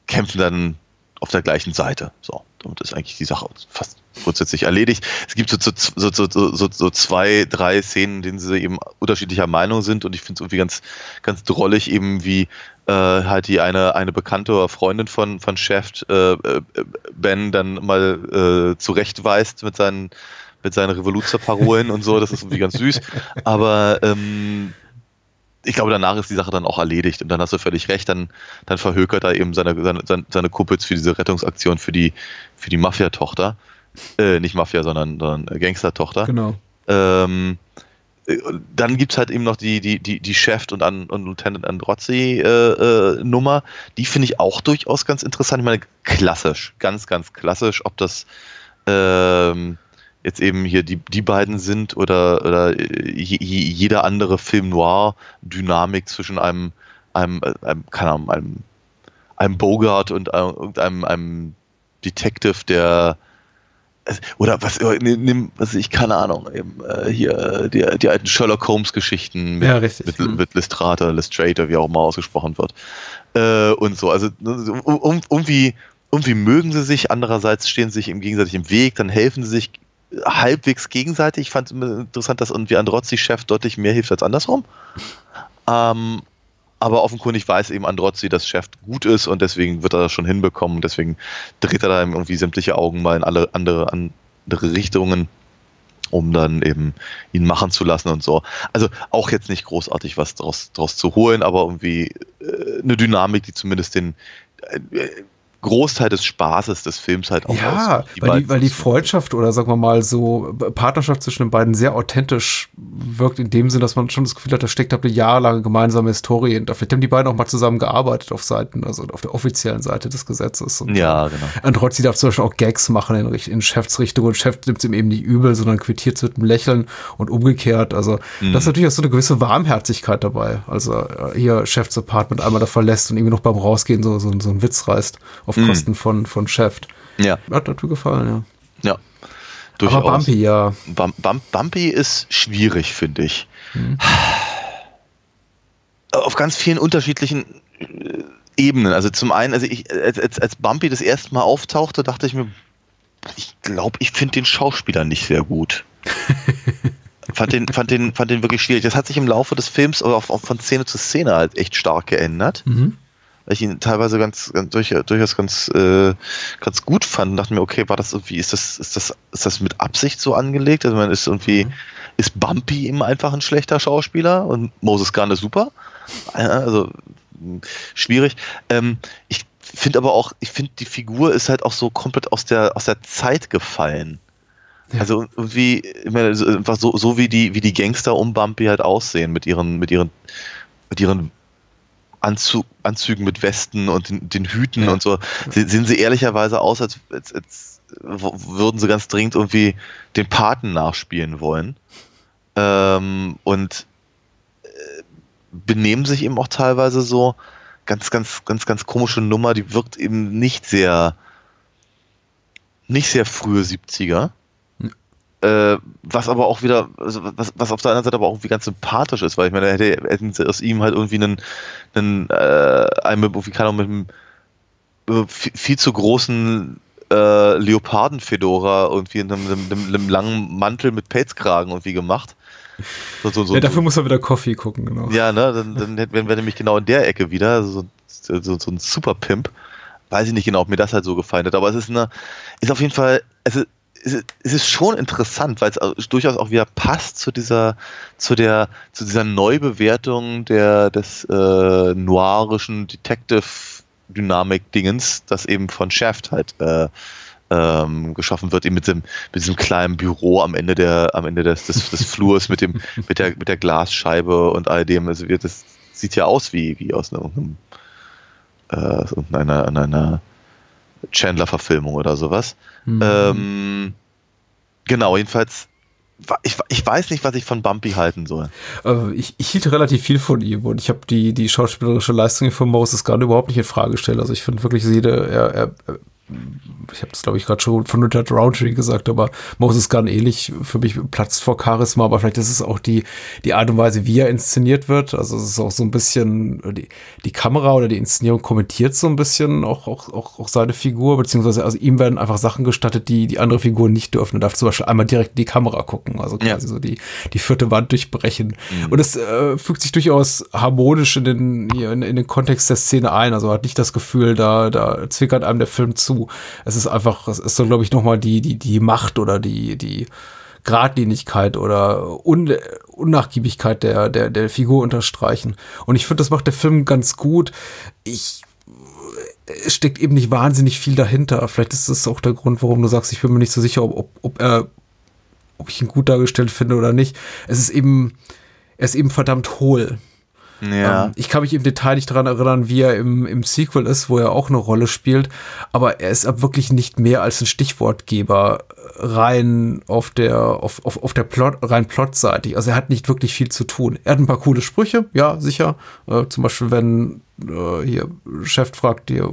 kämpfen dann auf der gleichen Seite. So, damit ist eigentlich die Sache fast grundsätzlich erledigt. Es gibt so, so, so, so, zwei, drei Szenen, in denen sie eben unterschiedlicher Meinung sind und ich finde es irgendwie ganz, ganz drollig, eben wie äh, halt die eine, eine Bekannte oder Freundin von, von Chef äh, äh, Ben dann mal äh, zurechtweist mit seinen mit seinen Revoluzzer-Parolen und so, das ist irgendwie ganz süß. Aber ähm, ich glaube, danach ist die Sache dann auch erledigt und dann hast du völlig recht, dann, dann verhökert er eben seine, seine, seine Kuppels für diese Rettungsaktion für die, für die Mafia-Tochter. Äh, nicht Mafia, sondern, sondern Gangster-Tochter. Genau. Ähm, äh, dann gibt es halt eben noch die, die, die, die Chef und, An und Lieutenant Androzzi äh, äh, Nummer. Die finde ich auch durchaus ganz interessant. Ich meine, klassisch, ganz, ganz klassisch, ob das ähm, jetzt eben hier die, die beiden sind oder, oder jeder andere Film noir Dynamik zwischen einem, einem, einem, keine Ahnung, einem, einem Bogart und einem, einem, einem Detective, der oder was, äh, nimm, was ich, keine Ahnung, eben, äh, hier, äh, die, die alten Sherlock Holmes-Geschichten mit, Ja, mit, Mhm. mit Listrata, Listrator, wie auch immer ausgesprochen wird. Äh, und so. Also ne, um, um, irgendwie, irgendwie mögen sie sich, andererseits stehen sie sich im gegenseitig im Weg, dann helfen sie sich halbwegs gegenseitig. Ich fand es interessant, dass irgendwie Androzzi-Chef deutlich mehr hilft als andersrum. Ähm, aber offenkundig weiß eben Androzzi, dass Chef gut ist und deswegen wird er das schon hinbekommen. Deswegen dreht er da irgendwie sämtliche Augen mal in alle andere, andere Richtungen, um dann eben ihn machen zu lassen und so. Also auch jetzt nicht großartig was draus, draus zu holen, aber irgendwie äh, eine Dynamik, die zumindest den äh, Großteil des Spaßes des Films halt auch Ja, ausmacht. weil, die, weil die. Freundschaft oder sagen wir mal so Partnerschaft zwischen den beiden sehr authentisch wirkt, in dem Sinn, dass man schon das Gefühl hat, da steckt eine jahrelange gemeinsame Historie hinter. Vielleicht haben die beiden auch mal zusammen gearbeitet auf Seiten, also auf der offiziellen Seite des Gesetzes. Und Ja, genau. Androzzi darf zum Beispiel auch Gags machen in, in Chefsrichtung und Chef nimmt es ihm eben nicht übel, sondern quittiert es mit einem Lächeln und umgekehrt. Also Mhm. da ist natürlich auch so eine gewisse Warmherzigkeit dabei. Also äh, hier Chefs Apartment einmal da verlässt und irgendwie noch beim Rausgehen so, so, so einen Witz reißt auf Mhm. Kosten von, von Chef. Ja, Hat, mir gefallen, ja. ja. Durchaus. Aber Bumpy, ja. Bum, Bum, Bumpy ist schwierig, finde ich. Auf ganz vielen unterschiedlichen äh, Ebenen. Also zum einen, also ich, als, als, Bumpy das erste Mal auftauchte, dachte ich mir, ich glaube, ich finde den Schauspieler nicht sehr gut. fand, den, fand, den, fand den wirklich schwierig. Das hat sich im Laufe des Films aber auch von Szene zu Szene halt echt stark geändert. Mhm. Weil ich ihn teilweise ganz, ganz durch, durchaus ganz, äh, ganz gut fand dachte mir, okay, war das irgendwie, ist das, ist das, ist das mit Absicht so angelegt? Also man ist irgendwie, ist Bumpy eben einfach ein schlechter Schauspieler und Moses Gunn ist super. Also mh, schwierig. Ähm, ich finde aber auch, ich finde die Figur ist halt auch so komplett aus der, aus der Zeit gefallen. Ja. Also irgendwie, ich meine, einfach so, so wie die, wie die Gangster um Bumpy halt aussehen, mit ihren, mit ihren, mit ihren Anzug, Anzügen mit Westen und den, den Hüten Ja. und so, se- sehen sie ehrlicherweise aus, als, als, als würden sie ganz dringend irgendwie den Paten nachspielen wollen. Ähm, und äh, benehmen sich eben auch teilweise so ganz, ganz, ganz, ganz komische Nummer, die wirkt eben nicht sehr, nicht sehr frühe 70er. Äh, was aber auch wieder, also was, was auf der anderen Seite aber auch irgendwie ganz sympathisch ist, weil ich meine, hätte, hätten sie aus ihm halt irgendwie einen, einen äh, einen irgendwie, keine Ahnung, mit einem äh, viel, zu großen äh, Leopardenfedora irgendwie in einem, einem, einem, langen Mantel mit Pelzkragen irgendwie gemacht. So, so, so, ja, dafür muss er wieder Coffee gucken, genau. ja, ne, dann, dann hätten- wir nämlich genau in der Ecke wieder, also so, so, so ein super Pimp. Weiß ich nicht genau, ob mir das halt so gefallen hat, aber es ist eine, ist auf jeden Fall, es ist, es ist schon interessant, weil es durchaus auch wieder passt zu dieser, zu der, zu dieser Neubewertung der, des äh, noirischen Detective-Dynamik-Dingens, das eben von Shaft halt äh, ähm, geschaffen wird, eben mit diesem, mit diesem kleinen Büro am Ende der, am Ende des, des, des Flurs mit dem, mit der, mit der Glasscheibe und all dem. Also das sieht ja aus wie, wie aus irgendeinem, äh, irgendeiner, an einer Chandler-Verfilmung oder sowas. Mhm. Ähm, genau, jedenfalls, ich, ich weiß nicht, was ich von Bumpy halten soll. Äh, ich, ich hielt relativ viel von ihm und ich habe die, die schauspielerische Leistung von Moses Gunn überhaupt nicht in Frage gestellt. Also ich finde wirklich, jede, er, er- ich habe das glaube ich gerade schon von Richard Roundtree gesagt, aber Moses Gunn ähnlich für mich platzt vor Charisma, aber vielleicht ist es auch die, die Art und Weise, wie er inszeniert wird. Also es ist auch so ein bisschen, die, die Kamera oder die Inszenierung kommentiert so ein bisschen auch, auch, auch, auch seine Figur, beziehungsweise also ihm werden einfach Sachen gestattet, die die andere Figuren nicht dürfen. Er darf zum Beispiel einmal direkt in die Kamera gucken, also Ja. quasi so die, die vierte Wand durchbrechen. Und es äh, fügt sich durchaus harmonisch in den, in, in den Kontext der Szene ein. Also hat nicht das Gefühl, da, da zwickert einem der Film zu. Es ist einfach, es ist so, glaube ich, nochmal die, die, die Macht oder die, die Gradlinigkeit oder Un Unnachgiebigkeit der, der, der Figur unterstreichen. Und ich finde, das macht der Film ganz gut. Ich es steckt eben nicht wahnsinnig viel dahinter. Vielleicht ist das auch der Grund, warum du sagst, ich bin mir nicht so sicher, ob, ob, ob er, ob ich ihn gut dargestellt finde oder nicht. Es ist eben, er ist eben verdammt hohl. Ja. Ähm, ich kann mich im Detail nicht daran erinnern, wie er im, im Sequel ist, wo er auch eine Rolle spielt, aber er ist wirklich nicht mehr als ein Stichwortgeber äh, rein auf der, auf, auf, auf der Plot, rein plotseitig. Also er hat nicht wirklich viel zu tun. Er hat ein paar coole Sprüche, ja, sicher. Äh, zum Beispiel, wenn äh, hier, Chef fragt dir,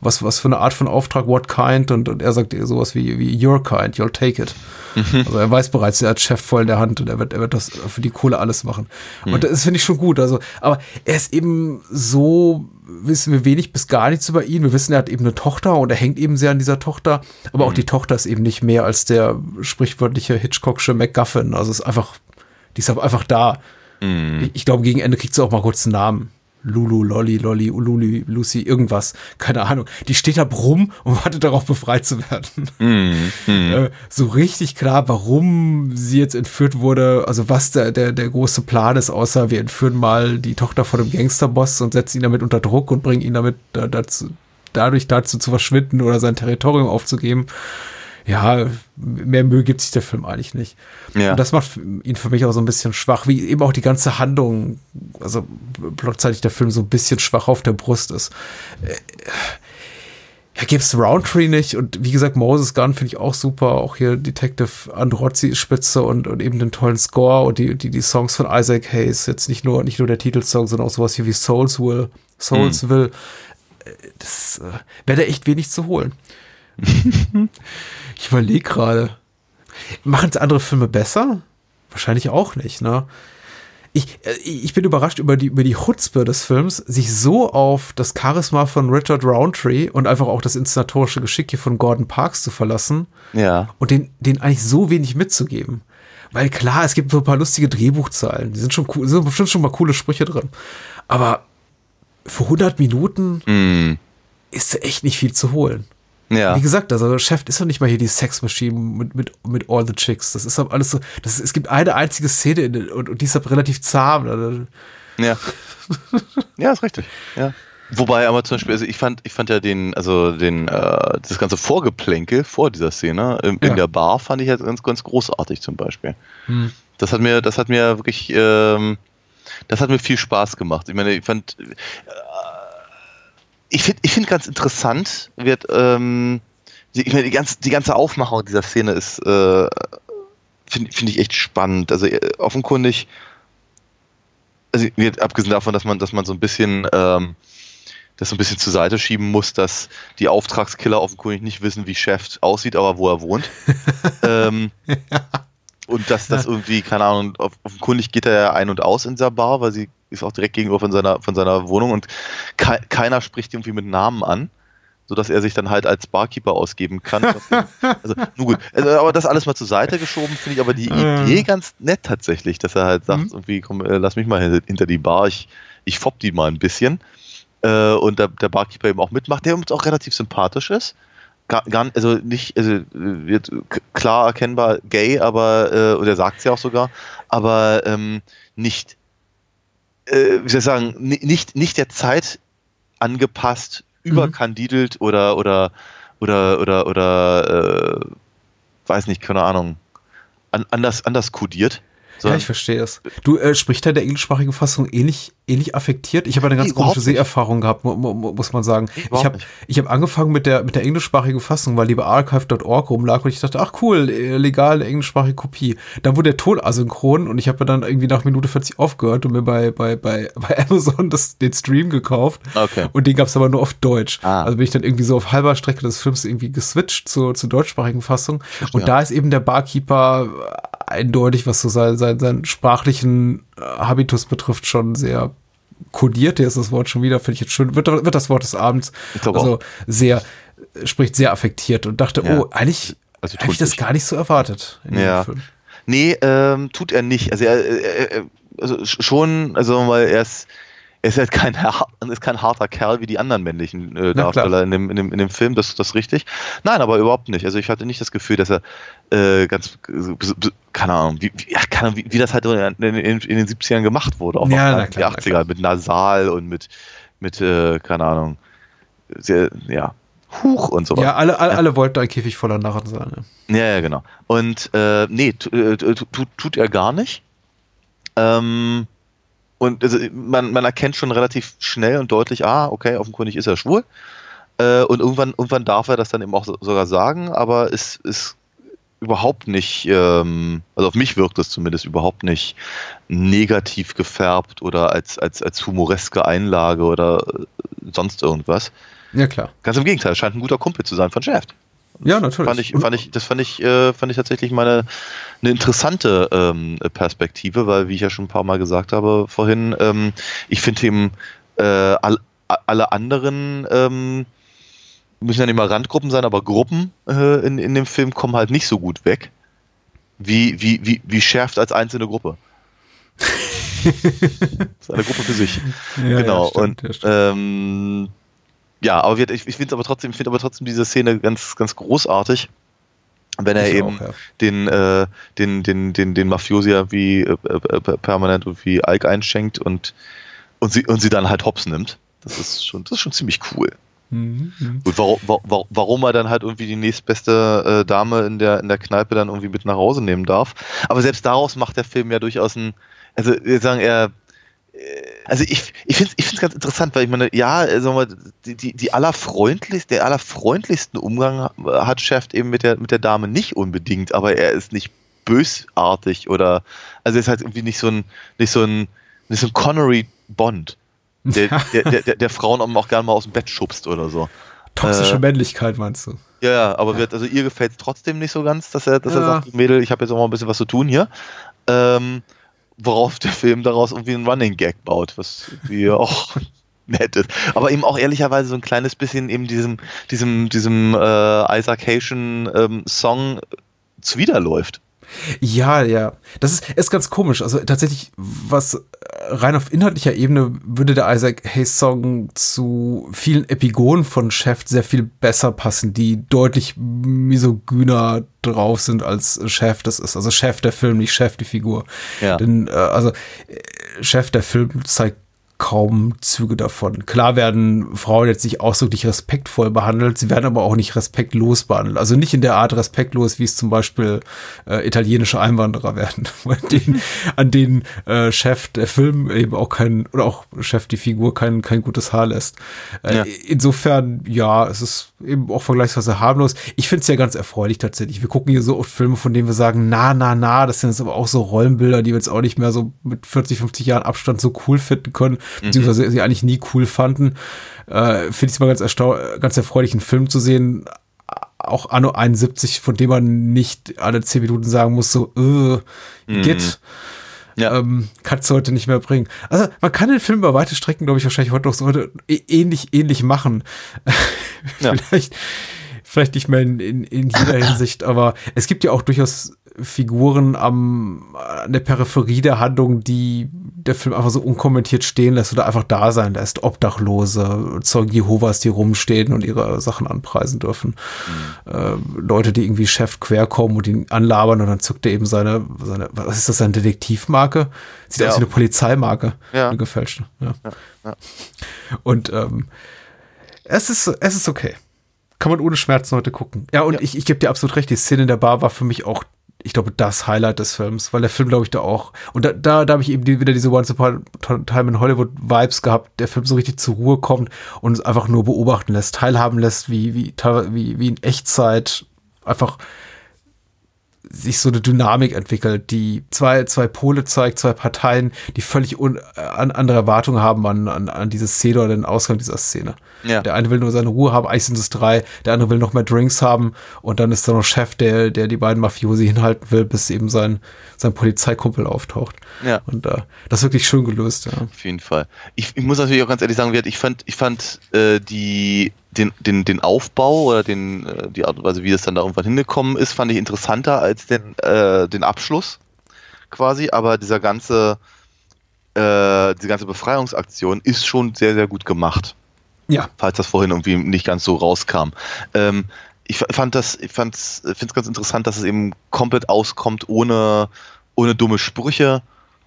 was, was für eine Art von Auftrag, what kind? Und, und er sagt dir sowas wie, wie your kind, you'll take it. Also er weiß bereits, er hat Chef voll in der Hand und er wird, er wird das für die Kohle alles machen. Und das finde ich schon gut. Also, aber er ist eben so, wissen wir wenig bis gar nichts über ihn. Wir wissen, er hat eben eine Tochter und er hängt eben sehr an dieser Tochter. Aber auch die Tochter ist eben nicht mehr als der sprichwörtliche Hitchcocksche MacGuffin. Also ist einfach, die ist einfach da. Ich, ich glaube, gegen Ende kriegt sie auch mal kurz einen Namen. Lulu, Lolly, Lolly, Luli, Lucy, irgendwas. Keine Ahnung. Die steht da rum und wartet darauf, befreit zu werden. Äh, so richtig klar, warum sie jetzt entführt wurde, also was der, der, der große Plan ist, außer wir entführen mal die Tochter von dem Gangsterboss und setzen ihn damit unter Druck und bringen ihn damit da, dazu, dadurch dazu zu verschwinden oder sein Territorium aufzugeben. Ja, mehr Mühe gibt sich der Film eigentlich nicht. Ja. Und das macht ihn für mich auch so ein bisschen schwach, wie eben auch die ganze Handlung, also plotzeitig der Film so ein bisschen schwach auf der Brust ist. Äh, Ja, gibt's Roundtree nicht und wie gesagt, Moses Gunn finde ich auch super. Auch hier Detective Androzzi ist spitze und, und eben den tollen Score und die, die, die Songs von Isaac Hayes. Jetzt nicht nur, nicht nur der Titelsong, sondern auch sowas hier wie Souls Will, Souls Will. Äh, Das äh, wäre da echt wenig zu holen. ich überlege gerade. Machen es andere Filme besser? Wahrscheinlich auch nicht, ne? Ich, äh, ich bin überrascht über die, über die Chutzpe des Films, sich so auf das Charisma von Richard Roundtree und einfach auch das inszenatorische Geschick hier von Gordon Parks zu verlassen Ja. und den, den eigentlich so wenig mitzugeben. Weil klar, es gibt so ein paar lustige Drehbuchzeilen, die sind schon cool, sind bestimmt schon mal coole Sprüche drin. Aber für 100 Minuten Mm. ist da echt nicht viel zu holen. Ja. Wie gesagt, also Chef ist doch nicht mal hier die Sexmaschine mit, mit, mit All the Chicks. Das ist alles so. Das es gibt eine einzige Szene in, und, und die ist relativ zahm. Ja. ja, ist richtig. Ja. Wobei aber zum Beispiel, also ich fand, ich fand ja den, also den, äh, das ganze Vorgeplänkel vor dieser Szene im, Ja. in der Bar fand ich jetzt ganz, ganz großartig zum Beispiel. Das hat mir, das hat mir wirklich, ähm, das hat mir viel Spaß gemacht. Ich meine, ich fand, ich finde, ich finde ganz interessant wird, ähm, die, ich meine, die ganze, die ganze Aufmachung dieser Szene ist, äh, finde finde ich echt spannend. Also äh, offenkundig also jetzt abgesehen davon, dass man, dass man so ein bisschen ähm, das so ein bisschen zur Seite schieben muss, dass die Auftragskiller offenkundig nicht wissen, wie Chef aussieht, aber wo er wohnt. ähm, und dass das irgendwie, keine Ahnung, off- offenkundig geht er ja ein und aus in dieser Bar, weil sie ist auch direkt gegenüber von seiner, von seiner Wohnung und kei keiner spricht irgendwie mit Namen an, sodass er sich dann halt als Barkeeper ausgeben kann. also, nun gut. Also, aber das alles mal zur Seite geschoben, finde ich aber die Ja. Idee ganz nett tatsächlich, dass er halt sagt, irgendwie, komm, äh, lass mich mal hin- hinter die Bar, ich, ich fopp die mal ein bisschen. Äh, und der, der Barkeeper eben auch mitmacht, der uns auch relativ sympathisch ist. Gar, gar, also nicht, also äh, wird k- klar erkennbar gay, aber, äh, und er sagt es ja auch sogar, aber ähm, nicht, äh, wie soll ich sagen, ni- nicht, nicht der Zeit angepasst, überkandidelt oder, oder, oder, oder, oder, äh, weiß nicht, keine Ahnung, an, anders, anders kodiert. ja, sondern- ich verstehe das. Du äh, spricht da der englischsprachigen Fassung ähnlich, ähnlich affektiert. Ich habe eine ganz Nee, komische nicht. Seherfahrung gehabt, mu mu muss man sagen. Nee, ich habe nicht. ich hab angefangen mit der, mit der englischsprachigen Fassung, weil die bei archive.org rumlag und ich dachte, ach cool, äh, legal, englischsprachige Kopie. Dann wurde der Ton asynchron und ich habe dann irgendwie nach Minute 40 aufgehört und mir bei, bei, bei, bei Amazon das, den Stream gekauft. Okay. Und den gab es aber nur auf Deutsch. Ah. Also bin ich dann irgendwie so auf halber Strecke des Films irgendwie geswitcht zur, zur deutschsprachigen Fassung. Und da ist eben der Barkeeper eindeutig, was so sein, sein, seinen sprachlichen äh, Habitus betrifft, schon sehr kodiert. Ist das Wort schon wieder, finde ich jetzt schön. Wird, wird das Wort des Abends. Also sehr, spricht sehr affektiert und dachte, Ja. oh, eigentlich Also hätte ich das gar nicht so erwartet in Ja. Nee, ähm, tut er nicht. Also er, er, er also sch- schon, also weil er ist, er ist halt kein, ist kein harter Kerl wie die anderen männlichen äh. Darsteller in dem, in, dem, in dem Film, das das ist richtig. Nein, aber überhaupt nicht. Also ich hatte nicht das Gefühl, dass er äh, ganz, keine Ahnung, wie, ja, keine Ahnung, wie, wie das halt in, in, in den 70ern gemacht wurde, auch Ja, noch in klar, die na 80er, klar. mit Nasal und mit, mit äh, keine Ahnung, sehr, ja, Huch und so Ja, alle, alle, alle wollten ein Käfig voller Narren sein. Ja. ja, ja, genau. Und äh, nee, äh, tu- tu- tut er gar nicht. Ähm, und also, man, man erkennt schon relativ schnell und deutlich, ah, okay, offenkundig ist er schwul. Äh, und irgendwann, irgendwann darf er das dann eben auch so, sogar sagen, aber es, es überhaupt nicht, ähm, also auf mich wirkt es zumindest überhaupt nicht negativ gefärbt oder als, als, als humoreske Einlage oder äh, sonst irgendwas. Ja, klar. Ganz im Gegenteil, scheint ein guter Kumpel zu sein von Shaft. Ja, natürlich. Fand ich, fand ich, das fand ich, äh, fand ich tatsächlich meine eine interessante ähm, Perspektive, weil, wie ich ja schon ein paar Mal gesagt habe vorhin, ähm, ich finde eben äh, all, alle anderen ähm, müssen ja nicht mal Randgruppen sein, aber Gruppen äh, in, in dem Film kommen halt nicht so gut weg, wie, wie, wie, wie schärft als einzelne Gruppe. das ist eine Gruppe für sich. Ja, genau. ja, stimmt, und ja, ähm, ja, aber wir, ich, ich finde aber trotzdem, ich finde aber trotzdem diese Szene ganz, ganz großartig, wenn er Ich eben auch, ja. den, äh, den, den, den, den Mafiosi ja wie äh, äh, permanent und wie Ike einschenkt und, und sie und sie dann halt hops nimmt. Das ist schon, das ist schon ziemlich cool. Mhm, mhm. Gut, warum, warum, warum er dann halt irgendwie die nächstbeste äh, Dame in der, in der Kneipe dann irgendwie mit nach Hause nehmen darf. Aber selbst daraus macht der Film ja durchaus ein, also wir sagen er, also ich, ich finde es ich find's ganz interessant, weil ich meine, ja, also mal, die, die, die allerfreundlichste, der allerfreundlichsten Umgang hat Shaft eben mit der, mit der Dame nicht unbedingt, aber er ist nicht bösartig oder, also er ist halt irgendwie nicht so ein, nicht so ein, nicht so ein Connery Bond, der, der, der, der, Frauen auch gerne mal aus dem Bett schubst oder so. Toxische Äh, Männlichkeit, meinst du? Ja, ja, aber wird, also ihr gefällt es trotzdem nicht so ganz, dass er, dass er Ja. sagt, Mädel, ich habe jetzt auch mal ein bisschen was zu tun hier. Ähm, worauf der Film daraus irgendwie einen Running Gag baut, was irgendwie auch nett ist. Aber eben auch ehrlicherweise so ein kleines bisschen eben diesem, diesem, diesem äh, Isaac Haitian ähm, Song zuwiderläuft. Ja, ja. Das ist, ist ganz komisch. Also tatsächlich, was äh, rein auf inhaltlicher Ebene würde der Isaac Hayes Song zu vielen Epigonen von Chef sehr viel besser passen, die deutlich misogyner drauf sind als Chef das ist. Also Chef der Film, nicht Chef die Figur. Ja. Denn, äh, also äh, Chef der Film zeigt kaum Züge davon. Klar werden Frauen jetzt nicht ausdrücklich respektvoll behandelt, sie werden aber auch nicht respektlos behandelt. Also nicht in der Art respektlos, wie es zum Beispiel äh, italienische Einwanderer werden, an denen, an denen äh, Chef der Film eben auch kein, oder auch Chef die Figur kein, kein gutes Haar lässt. Äh, Ja. Insofern, ja, es ist eben auch vergleichsweise harmlos. Ich finde es ja ganz erfreulich tatsächlich. Wir gucken hier so oft Filme, von denen wir sagen, na, na, na, das sind jetzt aber auch so Rollenbilder, die wir jetzt auch nicht mehr so mit 40, 50 Jahren Abstand so cool finden können, beziehungsweise sie eigentlich nie cool fanden. Äh, finde ich es mal ganz, erstau- ganz erfreulich, einen Film zu sehen, auch Anno 71, von dem man nicht alle 10 Minuten sagen muss, so, äh, geht. Ja. Ähm, kannst du heute nicht mehr bringen. Also man kann den Film über weite Strecken, glaube ich, wahrscheinlich heute noch so heute ä- ähnlich, ähnlich machen. Ja. vielleicht, vielleicht nicht mehr in, in, in jeder Hinsicht, aber es gibt ja auch durchaus Figuren am, an der Peripherie der Handlung, die der Film einfach so unkommentiert stehen lässt oder einfach da sein lässt. Obdachlose, Zeugen Jehovas, die rumstehen und ihre Sachen anpreisen dürfen. Äh, Leute, die irgendwie Chef quer kommen und ihn anlabern und dann zückt er eben seine, seine was ist das, seine Detektivmarke? Sieht Ja. aus wie eine Polizeimarke. Ja. Eine gefälschte. Ja. ja. Und ähm, es ist, es ist okay. Kann man ohne Schmerzen heute gucken. Ja, und Ja. ich, ich gebe dir absolut recht, die Szene in der Bar war für mich auch, ich glaube, das Highlight des Films, weil der Film, glaube ich, da auch, und da, da, da habe ich eben die, wieder diese Once Upon a Time in Hollywood Vibes gehabt, der Film so richtig zur Ruhe kommt und uns einfach nur beobachten lässt, teilhaben lässt, wie, wie, wie, wie in Echtzeit einfach sich so eine Dynamik entwickelt, die zwei, zwei Pole zeigt, zwei Parteien, die völlig un, äh, an, andere Erwartungen haben an, an, an diese Szene oder den Ausgang dieser Szene. Ja. Der eine will nur seine Ruhe haben, eigentlich sind es drei, der andere will noch mehr Drinks haben und dann ist da noch Chef, der, der die beiden Mafiosi hinhalten will, bis eben sein, sein Polizeikumpel auftaucht. Ja. Und äh, das ist wirklich schön gelöst, ja. Auf jeden Fall. Ich, ich muss natürlich auch ganz ehrlich sagen, ich fand, ich fand äh, die, den, den, den Aufbau oder den, äh, die Art und Weise, wie das dann da irgendwann hingekommen ist, fand ich interessanter als den, äh, den Abschluss quasi. Aber dieser ganze, äh, diese ganze Befreiungsaktion ist schon sehr, sehr gut gemacht. Ja, falls das vorhin irgendwie nicht ganz so rauskam. Ähm, ich fand das, ich finde es ganz interessant, dass es eben komplett auskommt ohne, ohne dumme Sprüche,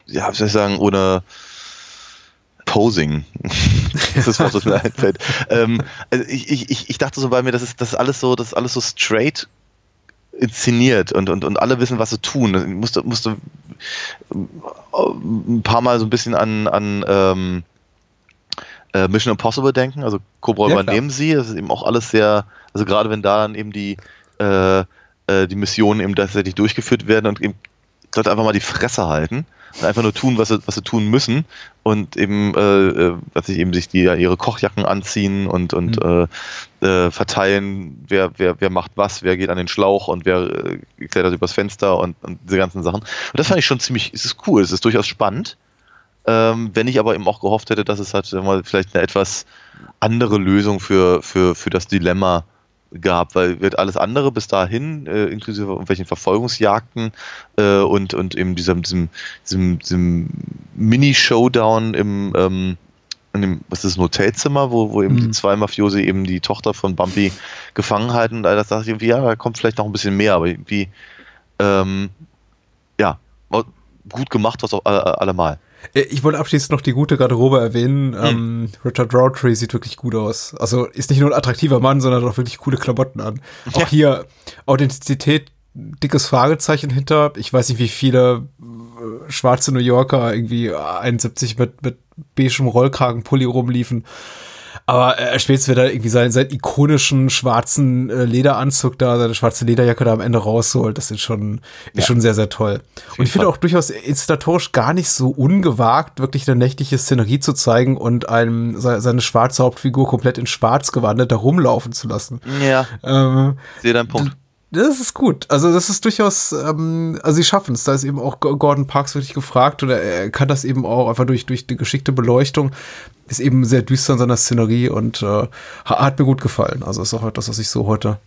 ja, wie soll ich sagen, ohne Posing. das ist das Wort, was mir einfällt. Ähm, also ich, ich, ich- dachte so bei mir, das ist, das ist alles so, das ist alles so straight inszeniert und, und, und alle wissen, was sie tun. Ich musste, musste ein paar Mal so ein bisschen an, an ähm, äh, Mission Impossible denken, also Cobra Ja, klar. übernehmen sie, das ist eben auch alles sehr, also gerade wenn da dann eben die, äh, äh, die Missionen eben tatsächlich durchgeführt werden und eben dort einfach mal die Fresse halten und einfach nur tun, was sie, was sie tun müssen und eben, äh, äh was sich eben sich die ihre Kochjacken anziehen und, und mhm. äh, äh, verteilen, wer, wer, wer macht was, wer geht an den Schlauch und wer äh, klettert übers Fenster und, und diese ganzen Sachen. Und das fand ich schon ziemlich, es ist cool, es ist durchaus spannend. Ähm, wenn ich aber eben auch gehofft hätte, dass es halt mal vielleicht eine etwas andere Lösung für, für, für das Dilemma gehabt, weil wird alles andere bis dahin, äh, inklusive irgendwelchen Verfolgungsjagden äh, und, und eben diesem, diesem, diesem, diesem Mini-Showdown im, ähm, in dem, was ist ein Hotelzimmer, wo, wo eben mhm. die zwei Mafiosi eben die Tochter von Bumpy gefangen halten und all das dachte ich irgendwie, ja, da kommt vielleicht noch ein bisschen mehr, aber irgendwie, ähm, ja, gut gemacht, was auch allemal. Äh, ich wollte abschließend noch die gute Garderobe erwähnen. Hm. Ähm, Richard Roundtree sieht wirklich gut aus. Also ist nicht nur ein attraktiver Mann, sondern hat auch wirklich coole Klamotten an. Ja. Auch hier Authentizität, dickes Fragezeichen hinter. Ich weiß nicht, wie viele äh, schwarze New Yorker irgendwie 71 mit, mit beigem Rollkragenpulli rumliefen. Aber er spielt wieder irgendwie seinen, seinen ikonischen schwarzen äh, Lederanzug da, seine schwarze Lederjacke da am Ende rausholt. Das ist schon, ist ja. schon sehr, sehr toll. Und ich finde auch durchaus installatorisch gar nicht so ungewagt, wirklich eine nächtliche Szenerie zu zeigen und einem seine schwarze Hauptfigur komplett in schwarz gewandelt da rumlaufen zu lassen. Ja. Ähm, Sehe deinen Punkt. Das ist gut. Also das ist durchaus, ähm, also sie schaffen es. Da ist eben auch Gordon Parks wirklich gefragt oder er kann das eben auch einfach durch, durch die geschickte Beleuchtung ist eben sehr düster in seiner Szenerie und äh, hat mir gut gefallen. Also ist auch etwas, was ich so heute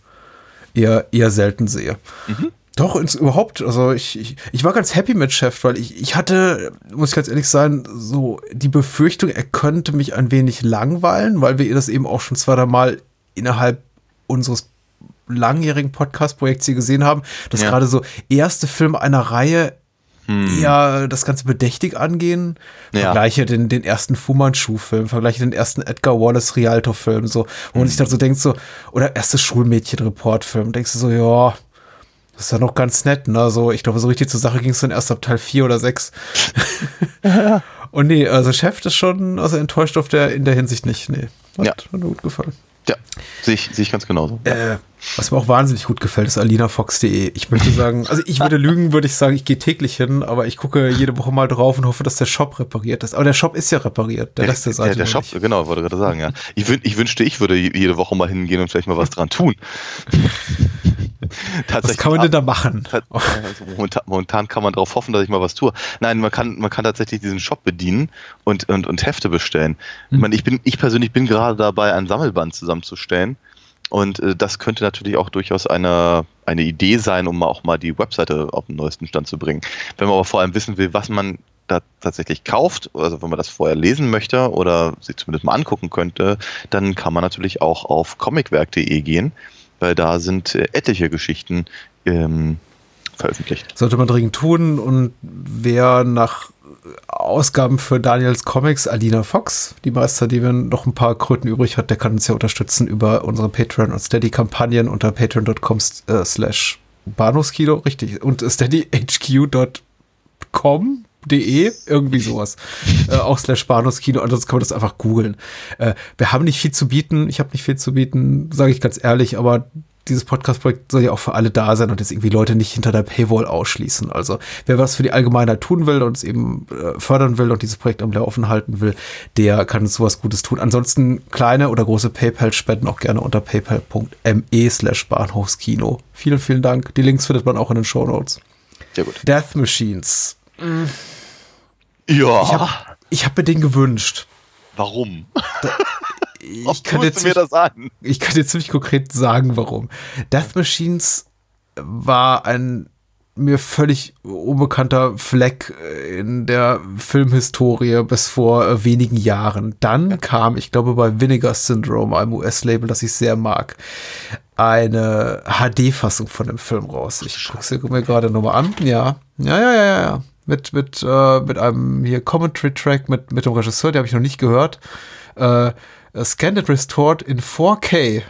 eher, eher selten sehe. Mhm. Doch, ins, überhaupt. Also ich, ich, ich war ganz happy mit Chef, weil ich, ich hatte, muss ich ganz ehrlich sein, so die Befürchtung, er könnte mich ein wenig langweilen, weil wir das eben auch schon zweimal innerhalb unseres langjährigen Podcast-Projekts hier gesehen haben, dass ja. gerade so erste Filme einer Reihe hm. eher das Ganze bedächtig angehen. Ja. Vergleiche den, den ersten Fu Manchu-Film, vergleiche den ersten Edgar Wallace Rialto-Film, so, wo man hm. sich dann so denkt, so, oder erstes Schulmädchen-Report-Film, denkst du so, ja, das ist ja noch ganz nett, ne? So, ich glaube, so richtig zur Sache ging es dann erst ab Teil 4 oder 6. Und nee, also Chef ist schon, also enttäuscht auf der, in der Hinsicht nicht. Nee, hat, ja. hat mir gut gefallen. Ja, sehe ich, sehe ich ganz genauso. Äh, was mir auch wahnsinnig gut gefällt, ist alinafox.de. Ich möchte sagen, also ich würde lügen, würde ich sagen, ich gehe täglich hin, aber ich gucke jede Woche mal drauf und hoffe, dass der Shop repariert ist. Aber der Shop ist ja repariert, der Rest der Seite. Der, der Shop, nicht. genau, wollte gerade sagen, ja. Ich, ich wünschte, ich würde jede Woche mal hingehen und vielleicht mal was dran tun. was kann man denn da machen? Also momentan, momentan, kann man darauf hoffen, dass ich mal was tue. Nein, man kann, man kann tatsächlich diesen Shop bedienen und, und, und Hefte bestellen. Hm. Ich, meine, ich, bin, ich persönlich bin gerade dabei, ein Sammelband zusammenzustellen. Und äh, das könnte natürlich auch durchaus eine, eine Idee sein, um auch mal die Webseite auf den neuesten Stand zu bringen. Wenn man aber vor allem wissen will, was man da tatsächlich kauft, also wenn man das vorher lesen möchte oder sich zumindest mal angucken könnte, dann kann man natürlich auch auf comicwerk.de gehen weil da sind äh, etliche Geschichten ähm, veröffentlicht. Sollte man dringend tun und wer nach Ausgaben für Daniels Comics, Alina Fox, die Meister, die wir noch ein paar Kröten übrig hat, der kann uns ja unterstützen über unsere Patreon- und Steady-Kampagnen unter patreon.com äh, slash Bahnhofskino, richtig, und steadyhq.com De, irgendwie sowas. äh, auch slash Bahnhofskino, ansonsten kann man das einfach googeln. Äh, wir haben nicht viel zu bieten, ich habe nicht viel zu bieten, sage ich ganz ehrlich, aber dieses Podcast-Projekt soll ja auch für alle da sein und jetzt irgendwie Leute nicht hinter der Paywall ausschließen. Also wer was für die Allgemeinheit tun will und es eben äh, fördern will und dieses Projekt am Laufen halten will, der kann sowas Gutes tun. Ansonsten kleine oder große PayPal-Spenden auch gerne unter paypal.me slash Bahnhofskino. Vielen, vielen Dank. Die Links findet man auch in den Show Notes. Sehr gut. Death Machines. Ja. Ich habe hab mir den gewünscht. Warum? Da, ich, kann jetzt mir das an? ich kann dir ziemlich konkret sagen, warum. Death Machines war ein mir völlig unbekannter Fleck in der Filmhistorie bis vor äh, wenigen Jahren. Dann kam, ich glaube, bei Vinegar Syndrome, einem US-Label, das ich sehr mag, eine HD-Fassung von dem Film raus. Ich gucke sie mir gerade nochmal an. Ja, ja, ja, ja, ja mit, mit, äh, mit einem hier Commentary-Track mit, mit dem Regisseur, den habe ich noch nicht gehört. Äh, Scanned and Restored in 4K.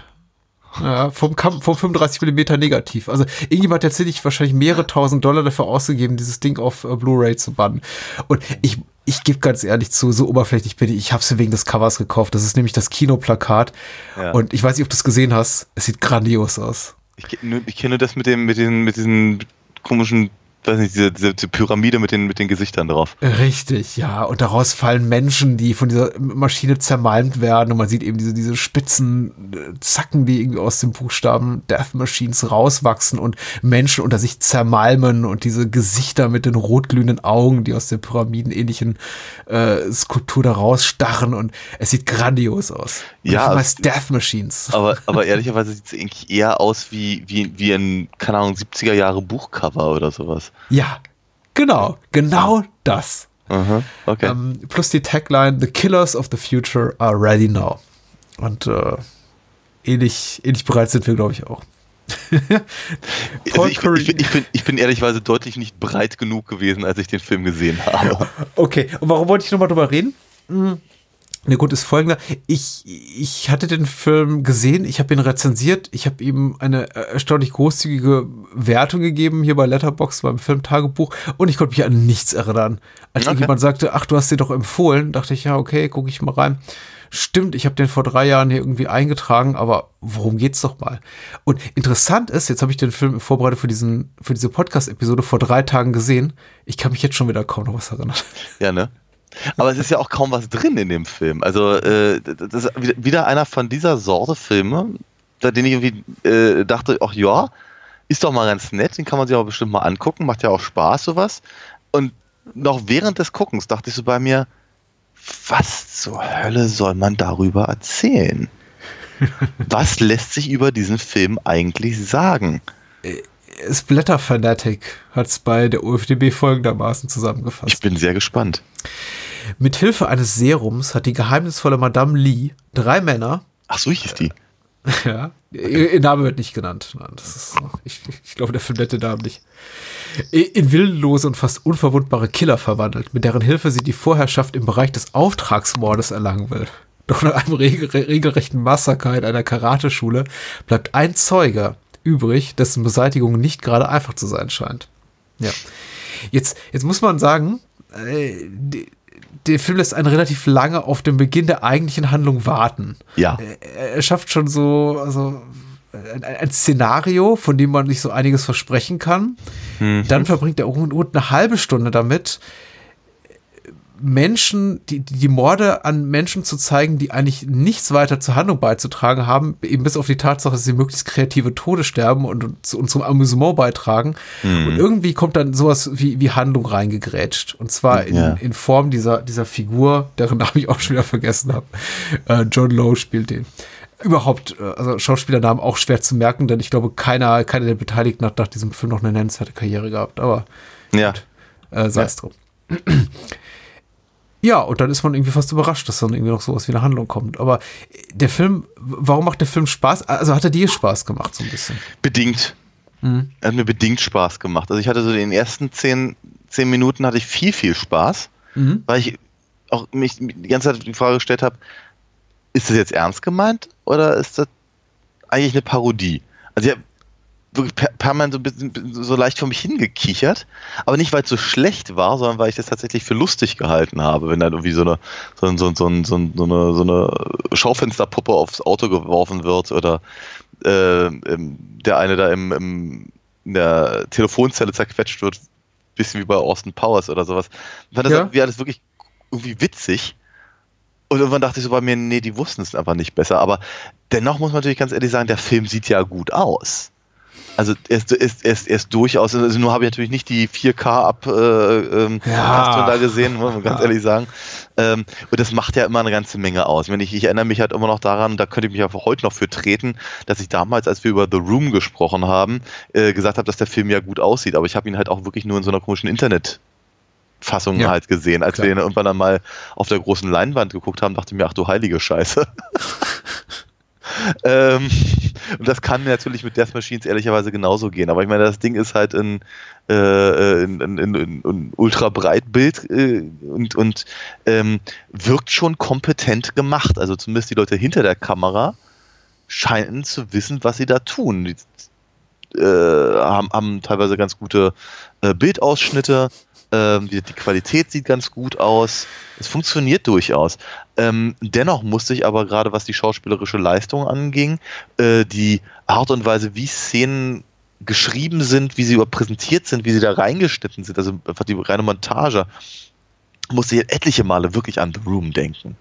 Ja, vom, vom 35 mm negativ. Also irgendjemand hat tatsächlich wahrscheinlich mehrere tausend Dollar dafür ausgegeben, dieses Ding auf äh, Blu-ray zu bannen. Und ich, ich gebe ganz ehrlich zu, so oberflächlich bin ich, ich habe es wegen des Covers gekauft. Das ist nämlich das Kinoplakat. Ja. Und ich weiß nicht, ob du es gesehen hast. Es sieht grandios aus. Ich, ich kenne das mit dem, mit den, mit diesen komischen, weiß nicht, diese, diese, diese Pyramide mit den, mit den Gesichtern drauf. Richtig, ja. Und daraus fallen Menschen, die von dieser Maschine zermalmt werden. Und man sieht eben diese, diese spitzen äh, Zacken, die irgendwie aus dem Buchstaben Death Machines rauswachsen und Menschen unter sich zermalmen und diese Gesichter mit den rotglühenden Augen, die aus der pyramidenähnlichen äh, Skulptur da rausstarren. Und es sieht grandios aus. Und Ja, das Death Machines. Aber, aber ehrlicherweise sieht es eigentlich eher aus wie, wie, wie ein, keine Ahnung, 70er Jahre Buchcover oder sowas. Ja, genau. Genau das. Aha, okay. Ähm, plus die Tagline: The Killers of the Future are ready now. Und äh, ähnlich, ähnlich bereit sind wir, glaube ich, auch. also ich, bin, ich, bin, ich, bin, ich bin ehrlichweise deutlich nicht breit genug gewesen, als ich den Film gesehen habe. Okay, und warum wollte ich nochmal drüber reden? Der Grund ist folgender. Ich, ich hatte den Film gesehen, ich habe ihn rezensiert, ich habe ihm eine erstaunlich großzügige Wertung gegeben hier bei Letterboxd beim Filmtagebuch und ich konnte mich an nichts erinnern. Als Okay. irgendjemand sagte, ach, du hast den doch empfohlen, dachte ich, ja, okay, gucke ich mal rein. Stimmt, ich habe den vor drei Jahren hier irgendwie eingetragen, aber worum geht's doch mal? Und interessant ist, jetzt habe ich den Film in Vorbereitung für, diesen, für diese Podcast-Episode vor drei Tagen gesehen. Ich kann mich jetzt schon wieder kaum noch was erinnern. Ja, ne? Aber es ist ja auch kaum was drin in dem Film. Also, äh, das ist wieder- einer von dieser Sorte Filme, bei denen ich irgendwie äh, dachte, ach ja, ist doch mal ganz nett, den kann man sich aber bestimmt mal angucken, macht ja auch Spaß, sowas. Und noch während des Guckens dachte ich so bei mir, was zur Hölle soll man darüber erzählen? Was lässt sich über diesen Film eigentlich sagen? Splatter Fanatic hat es bei der UFDB folgendermaßen zusammengefasst. Ich bin sehr gespannt. Mit Hilfe eines Serums hat die geheimnisvolle Madame Lee drei Männer, Ach, so hieß die. ja, ihr, Name wird nicht genannt. Nein, das ist, ich, ich glaube, der Film nennt den Namen nicht. In willenlose und fast unverwundbare Killer verwandelt, mit deren Hilfe sie die Vorherrschaft im Bereich des Auftragsmordes erlangen will. Doch nach einem regel regelrechten Massaker in einer Karateschule bleibt ein Zeuge übrig, dessen Beseitigung nicht gerade einfach zu sein scheint. Ja. Jetzt, jetzt muss man sagen, äh, die, der Film lässt einen relativ lange auf den Beginn der eigentlichen Handlung warten. Ja. Er, er schafft schon so also ein, ein Szenario, von dem man sich so einiges versprechen kann. Dann verbringt er rund eine halbe Stunde damit, Menschen, die, die Morde an Menschen zu zeigen, die eigentlich nichts weiter zur Handlung beizutragen haben, eben bis auf die Tatsache, dass sie möglichst kreative Tode sterben und, und zum Amüsement beitragen. Und irgendwie kommt dann sowas wie, wie Handlung reingegrätscht. Und zwar in, Ja. in Form dieser, dieser Figur, deren Namen ich auch schon wieder vergessen habe. Äh, John Lowe spielt den. Überhaupt, äh, also Schauspielernamen auch schwer zu merken, denn ich glaube, keiner, keiner der Beteiligten hat nach diesem Film noch eine nennenswerte Karriere gehabt. Aber Ja. äh, sei es drum. Ja, und dann ist man irgendwie fast überrascht, dass dann irgendwie noch sowas wie eine Handlung kommt. Aber der Film, warum macht der Film Spaß? Also hat er dir Spaß gemacht, so ein bisschen? Bedingt. Mhm. Hat mir bedingt Spaß gemacht. Also ich hatte so in den ersten zehn, zehn Minuten hatte ich viel, viel Spaß, Mhm. weil ich auch mich die ganze Zeit die Frage gestellt habe, ist das jetzt ernst gemeint oder ist das eigentlich eine Parodie? Also ich habe wirklich per permanent so, ein bisschen, so leicht vor mich hingekichert, aber nicht, weil es so schlecht war, sondern weil ich das tatsächlich für lustig gehalten habe, wenn dann irgendwie so eine, so, so, so, so, so eine, so eine Schaufensterpuppe aufs Auto geworfen wird oder äh, ähm, der eine da im, im, in der Telefonzelle zerquetscht wird, bisschen wie bei Austin Powers oder sowas. Ich fand das Ja. irgendwie alles wirklich irgendwie witzig. Und irgendwann dachte ich so bei mir, nee, die wussten es einfach nicht besser. Aber dennoch muss man natürlich ganz ehrlich sagen, der Film sieht ja gut aus. Also er ist, ist, ist, ist durchaus, also nur habe ich natürlich nicht die 4K ab äh, ähm, Ja. Da gesehen, muss man ganz ehrlich sagen. Ähm, und das macht ja immer eine ganze Menge aus. Ich, meine, ich, ich erinnere mich halt immer noch daran, da könnte ich mich einfach heute noch für treten, dass ich damals, als wir über The Room gesprochen haben, äh, gesagt habe, dass der Film ja gut aussieht. Aber ich habe ihn halt auch wirklich nur in so einer komischen Internet Fassung Ja, halt gesehen. Als klar. wir ihn irgendwann dann mal auf der großen Leinwand geguckt haben, dachte ich mir, ach du heilige Scheiße. ähm, und das kann natürlich mit Death Machines ehrlicherweise genauso gehen. Aber ich meine, das Ding ist halt in, äh, in, in, in, in, in ultra Breitbild äh, und, und ähm, wirkt schon kompetent gemacht. Also zumindest die Leute hinter der Kamera scheinen zu wissen, was sie da tun. Die äh, haben, haben teilweise ganz gute äh, Bildausschnitte. Ähm, die, die Qualität sieht ganz gut aus. Es funktioniert durchaus. Ähm, dennoch musste ich aber gerade, was die schauspielerische Leistung anging, äh, die Art und Weise, wie Szenen geschrieben sind, wie sie präsentiert sind, wie sie da reingeschnitten sind, also einfach die reine Montage, musste ich etliche Male wirklich an The Room denken.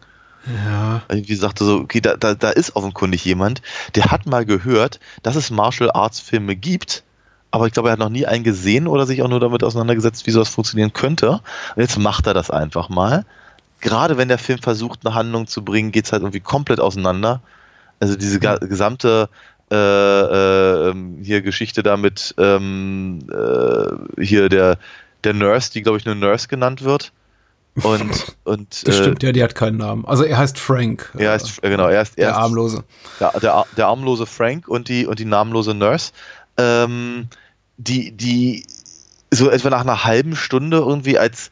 Ja. Wie gesagt, so, okay, da, da, da ist offenkundig jemand, der hat mal gehört, dass es Martial Arts Filme gibt, aber ich glaube, er hat noch nie einen gesehen oder sich auch nur damit auseinandergesetzt, wie sowas funktionieren könnte. Und jetzt macht er das einfach mal. Gerade wenn der Film versucht, eine Handlung zu bringen, geht es halt irgendwie komplett auseinander. Also diese gesamte äh, äh, hier Geschichte damit ähm, äh, hier der, der Nurse, die glaube ich nur Nurse genannt wird. Und, und das stimmt, ja, die hat keinen Namen. Also er heißt Frank. Er heißt, äh, genau, er ist, der Armlose. Der, der, der, armlose Frank und die, und die namenlose Nurse. Ähm, die, die so etwa nach einer halben Stunde irgendwie als,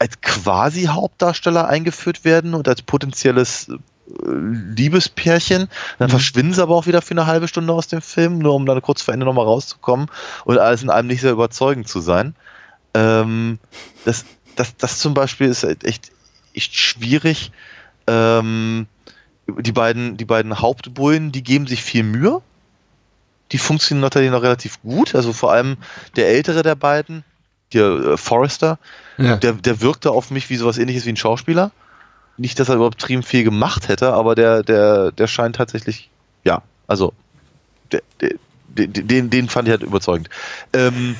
als quasi Hauptdarsteller eingeführt werden und als potenzielles Liebespärchen. Dann mhm. verschwinden sie aber auch wieder für eine halbe Stunde aus dem Film, nur um dann kurz vor Ende nochmal rauszukommen und alles in allem nicht sehr überzeugend zu sein. Ähm, das, das, das zum Beispiel ist halt echt, echt schwierig. Ähm, die beiden, die beiden Hauptbullen, die geben sich viel Mühe. Die funktionieren natürlich noch relativ gut. Also vor allem der ältere der beiden, der äh, Forrester, ja. der, der wirkte auf mich wie sowas ähnliches wie ein Schauspieler nicht, dass er übertrieben viel gemacht hätte, aber der, der, der scheint tatsächlich, ja, also, der, der, den, den fand ich halt überzeugend. Ähm,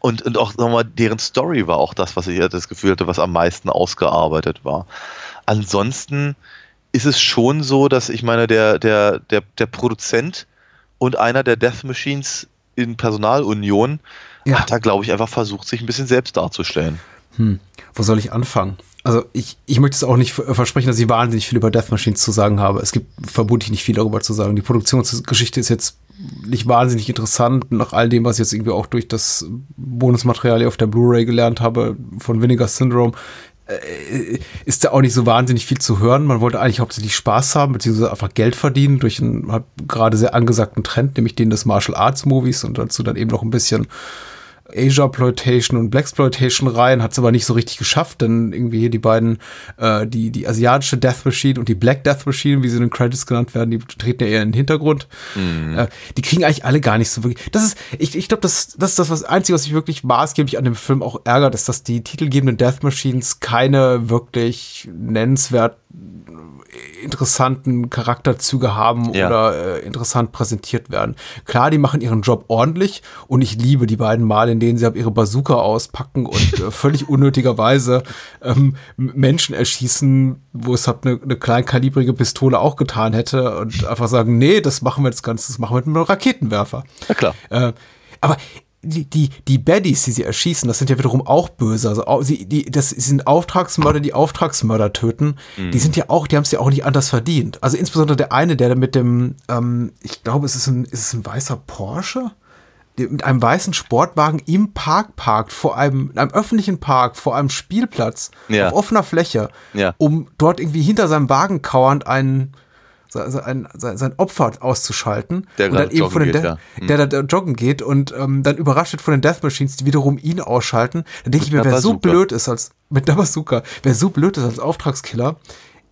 und, und auch nochmal, deren Story war auch das, was ich das Gefühl hatte, was am meisten ausgearbeitet war. Ansonsten ist es schon so, dass ich meine, der, der, der, der Produzent und einer der Death Machines in Personalunion ja. hat da, glaube ich, einfach versucht, sich ein bisschen selbst darzustellen. Hm. Wo soll ich anfangen? Also ich, ich möchte es auch nicht versprechen, dass ich wahnsinnig viel über Death Machines zu sagen habe. Es gibt vermutlich nicht viel darüber zu sagen. Die Produktionsgeschichte ist jetzt nicht wahnsinnig interessant, nach all dem, was ich jetzt irgendwie auch durch das Bonusmaterial auf der Blu-ray gelernt habe von Vinegar Syndrome, äh, ist da auch nicht so wahnsinnig viel zu hören. Man wollte eigentlich hauptsächlich Spaß haben, beziehungsweise einfach Geld verdienen durch einen gerade sehr angesagten Trend, nämlich den des Martial Arts Movies und dazu dann eben noch ein bisschen Asia-Ploitation und Blaxploitation rein, hat es aber nicht so richtig geschafft, denn irgendwie hier die beiden, äh, die, die asiatische Death Machine und die Black Death Machine, wie sie in den Credits genannt werden, die treten ja eher in den Hintergrund. Mhm. Äh, die kriegen eigentlich alle gar nicht so wirklich. Das ist, ich, ich glaube, das, das ist das was Einzige, was mich wirklich maßgeblich an dem Film auch ärgert, ist, dass die titelgebenden Death Machines keine wirklich nennenswert interessanten Charakterzüge haben ja. oder äh, interessant präsentiert werden. Klar, die machen ihren Job ordentlich und ich liebe die beiden Mal, in denen sie ihre Bazooka auspacken und äh, völlig unnötigerweise ähm, Menschen erschießen, wo es halt eine, eine kleinkalibrige Pistole auch getan hätte und einfach sagen, nee, das machen wir jetzt ganz, das machen wir mit einem Raketenwerfer. Ja klar. Äh, aber die, die, die Baddies, die sie erschießen, das sind ja wiederum auch böse. Also sie, die, das sind Auftragsmörder, die Auftragsmörder töten. Mhm. Die sind ja auch, die haben es ja auch nicht anders verdient. Also insbesondere der eine, der mit dem, ähm, ich glaube, es ist ein, ist es ein weißer Porsche? Der mit einem weißen Sportwagen im Park parkt, vor einem, in einem öffentlichen Park, vor einem Spielplatz, ja. auf offener Fläche, ja. um dort irgendwie hinter seinem Wagen kauernd einen sein, sein, sein Opfer auszuschalten. Der und dann eben von den geht, ja. hm. der da joggen geht und ähm, dann überrascht wird von den Death Machines, die wiederum ihn ausschalten. Dann denke ich mir, wer so blöd ist als mit der Bazooka, wer so blöd ist als Auftragskiller,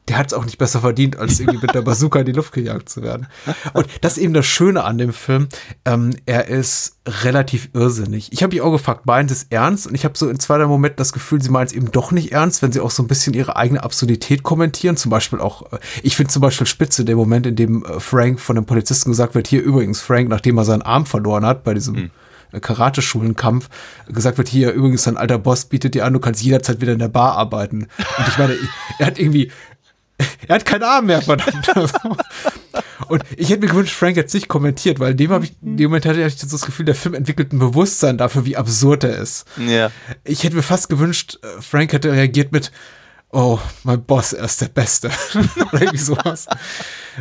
der hat es auch nicht besser verdient, als irgendwie mit der Bazooka in die Luft gejagt zu werden. Und das ist eben das Schöne an dem Film. Ähm, er ist relativ irrsinnig. Ich habe mich auch gefragt, meint es ernst? Und ich habe so in zwei, drei Momenten das Gefühl, sie meint es eben doch nicht ernst, wenn sie auch so ein bisschen ihre eigene Absurdität kommentieren. Zum Beispiel auch, äh, ich finde zum Beispiel spitze der Moment, in dem äh, Frank von dem Polizisten gesagt wird, hier übrigens Frank, nachdem er seinen Arm verloren hat bei diesem hm. Karate-Schulenkampf gesagt wird, hier übrigens dein alter Boss bietet dir an, du kannst jederzeit wieder in der Bar arbeiten. Und ich meine, er hat irgendwie er hat keinen Arm mehr, verdammt. Und ich hätte mir gewünscht, Frank hätte sich kommentiert, weil in dem habe ich, in dem Moment hatte ich das Gefühl, der Film entwickelt ein Bewusstsein dafür, wie absurd er ist. Ja. Ich hätte mir fast gewünscht, äh, Frank hätte reagiert mit, oh, mein Boss, er ist der Beste. Oder irgendwie sowas.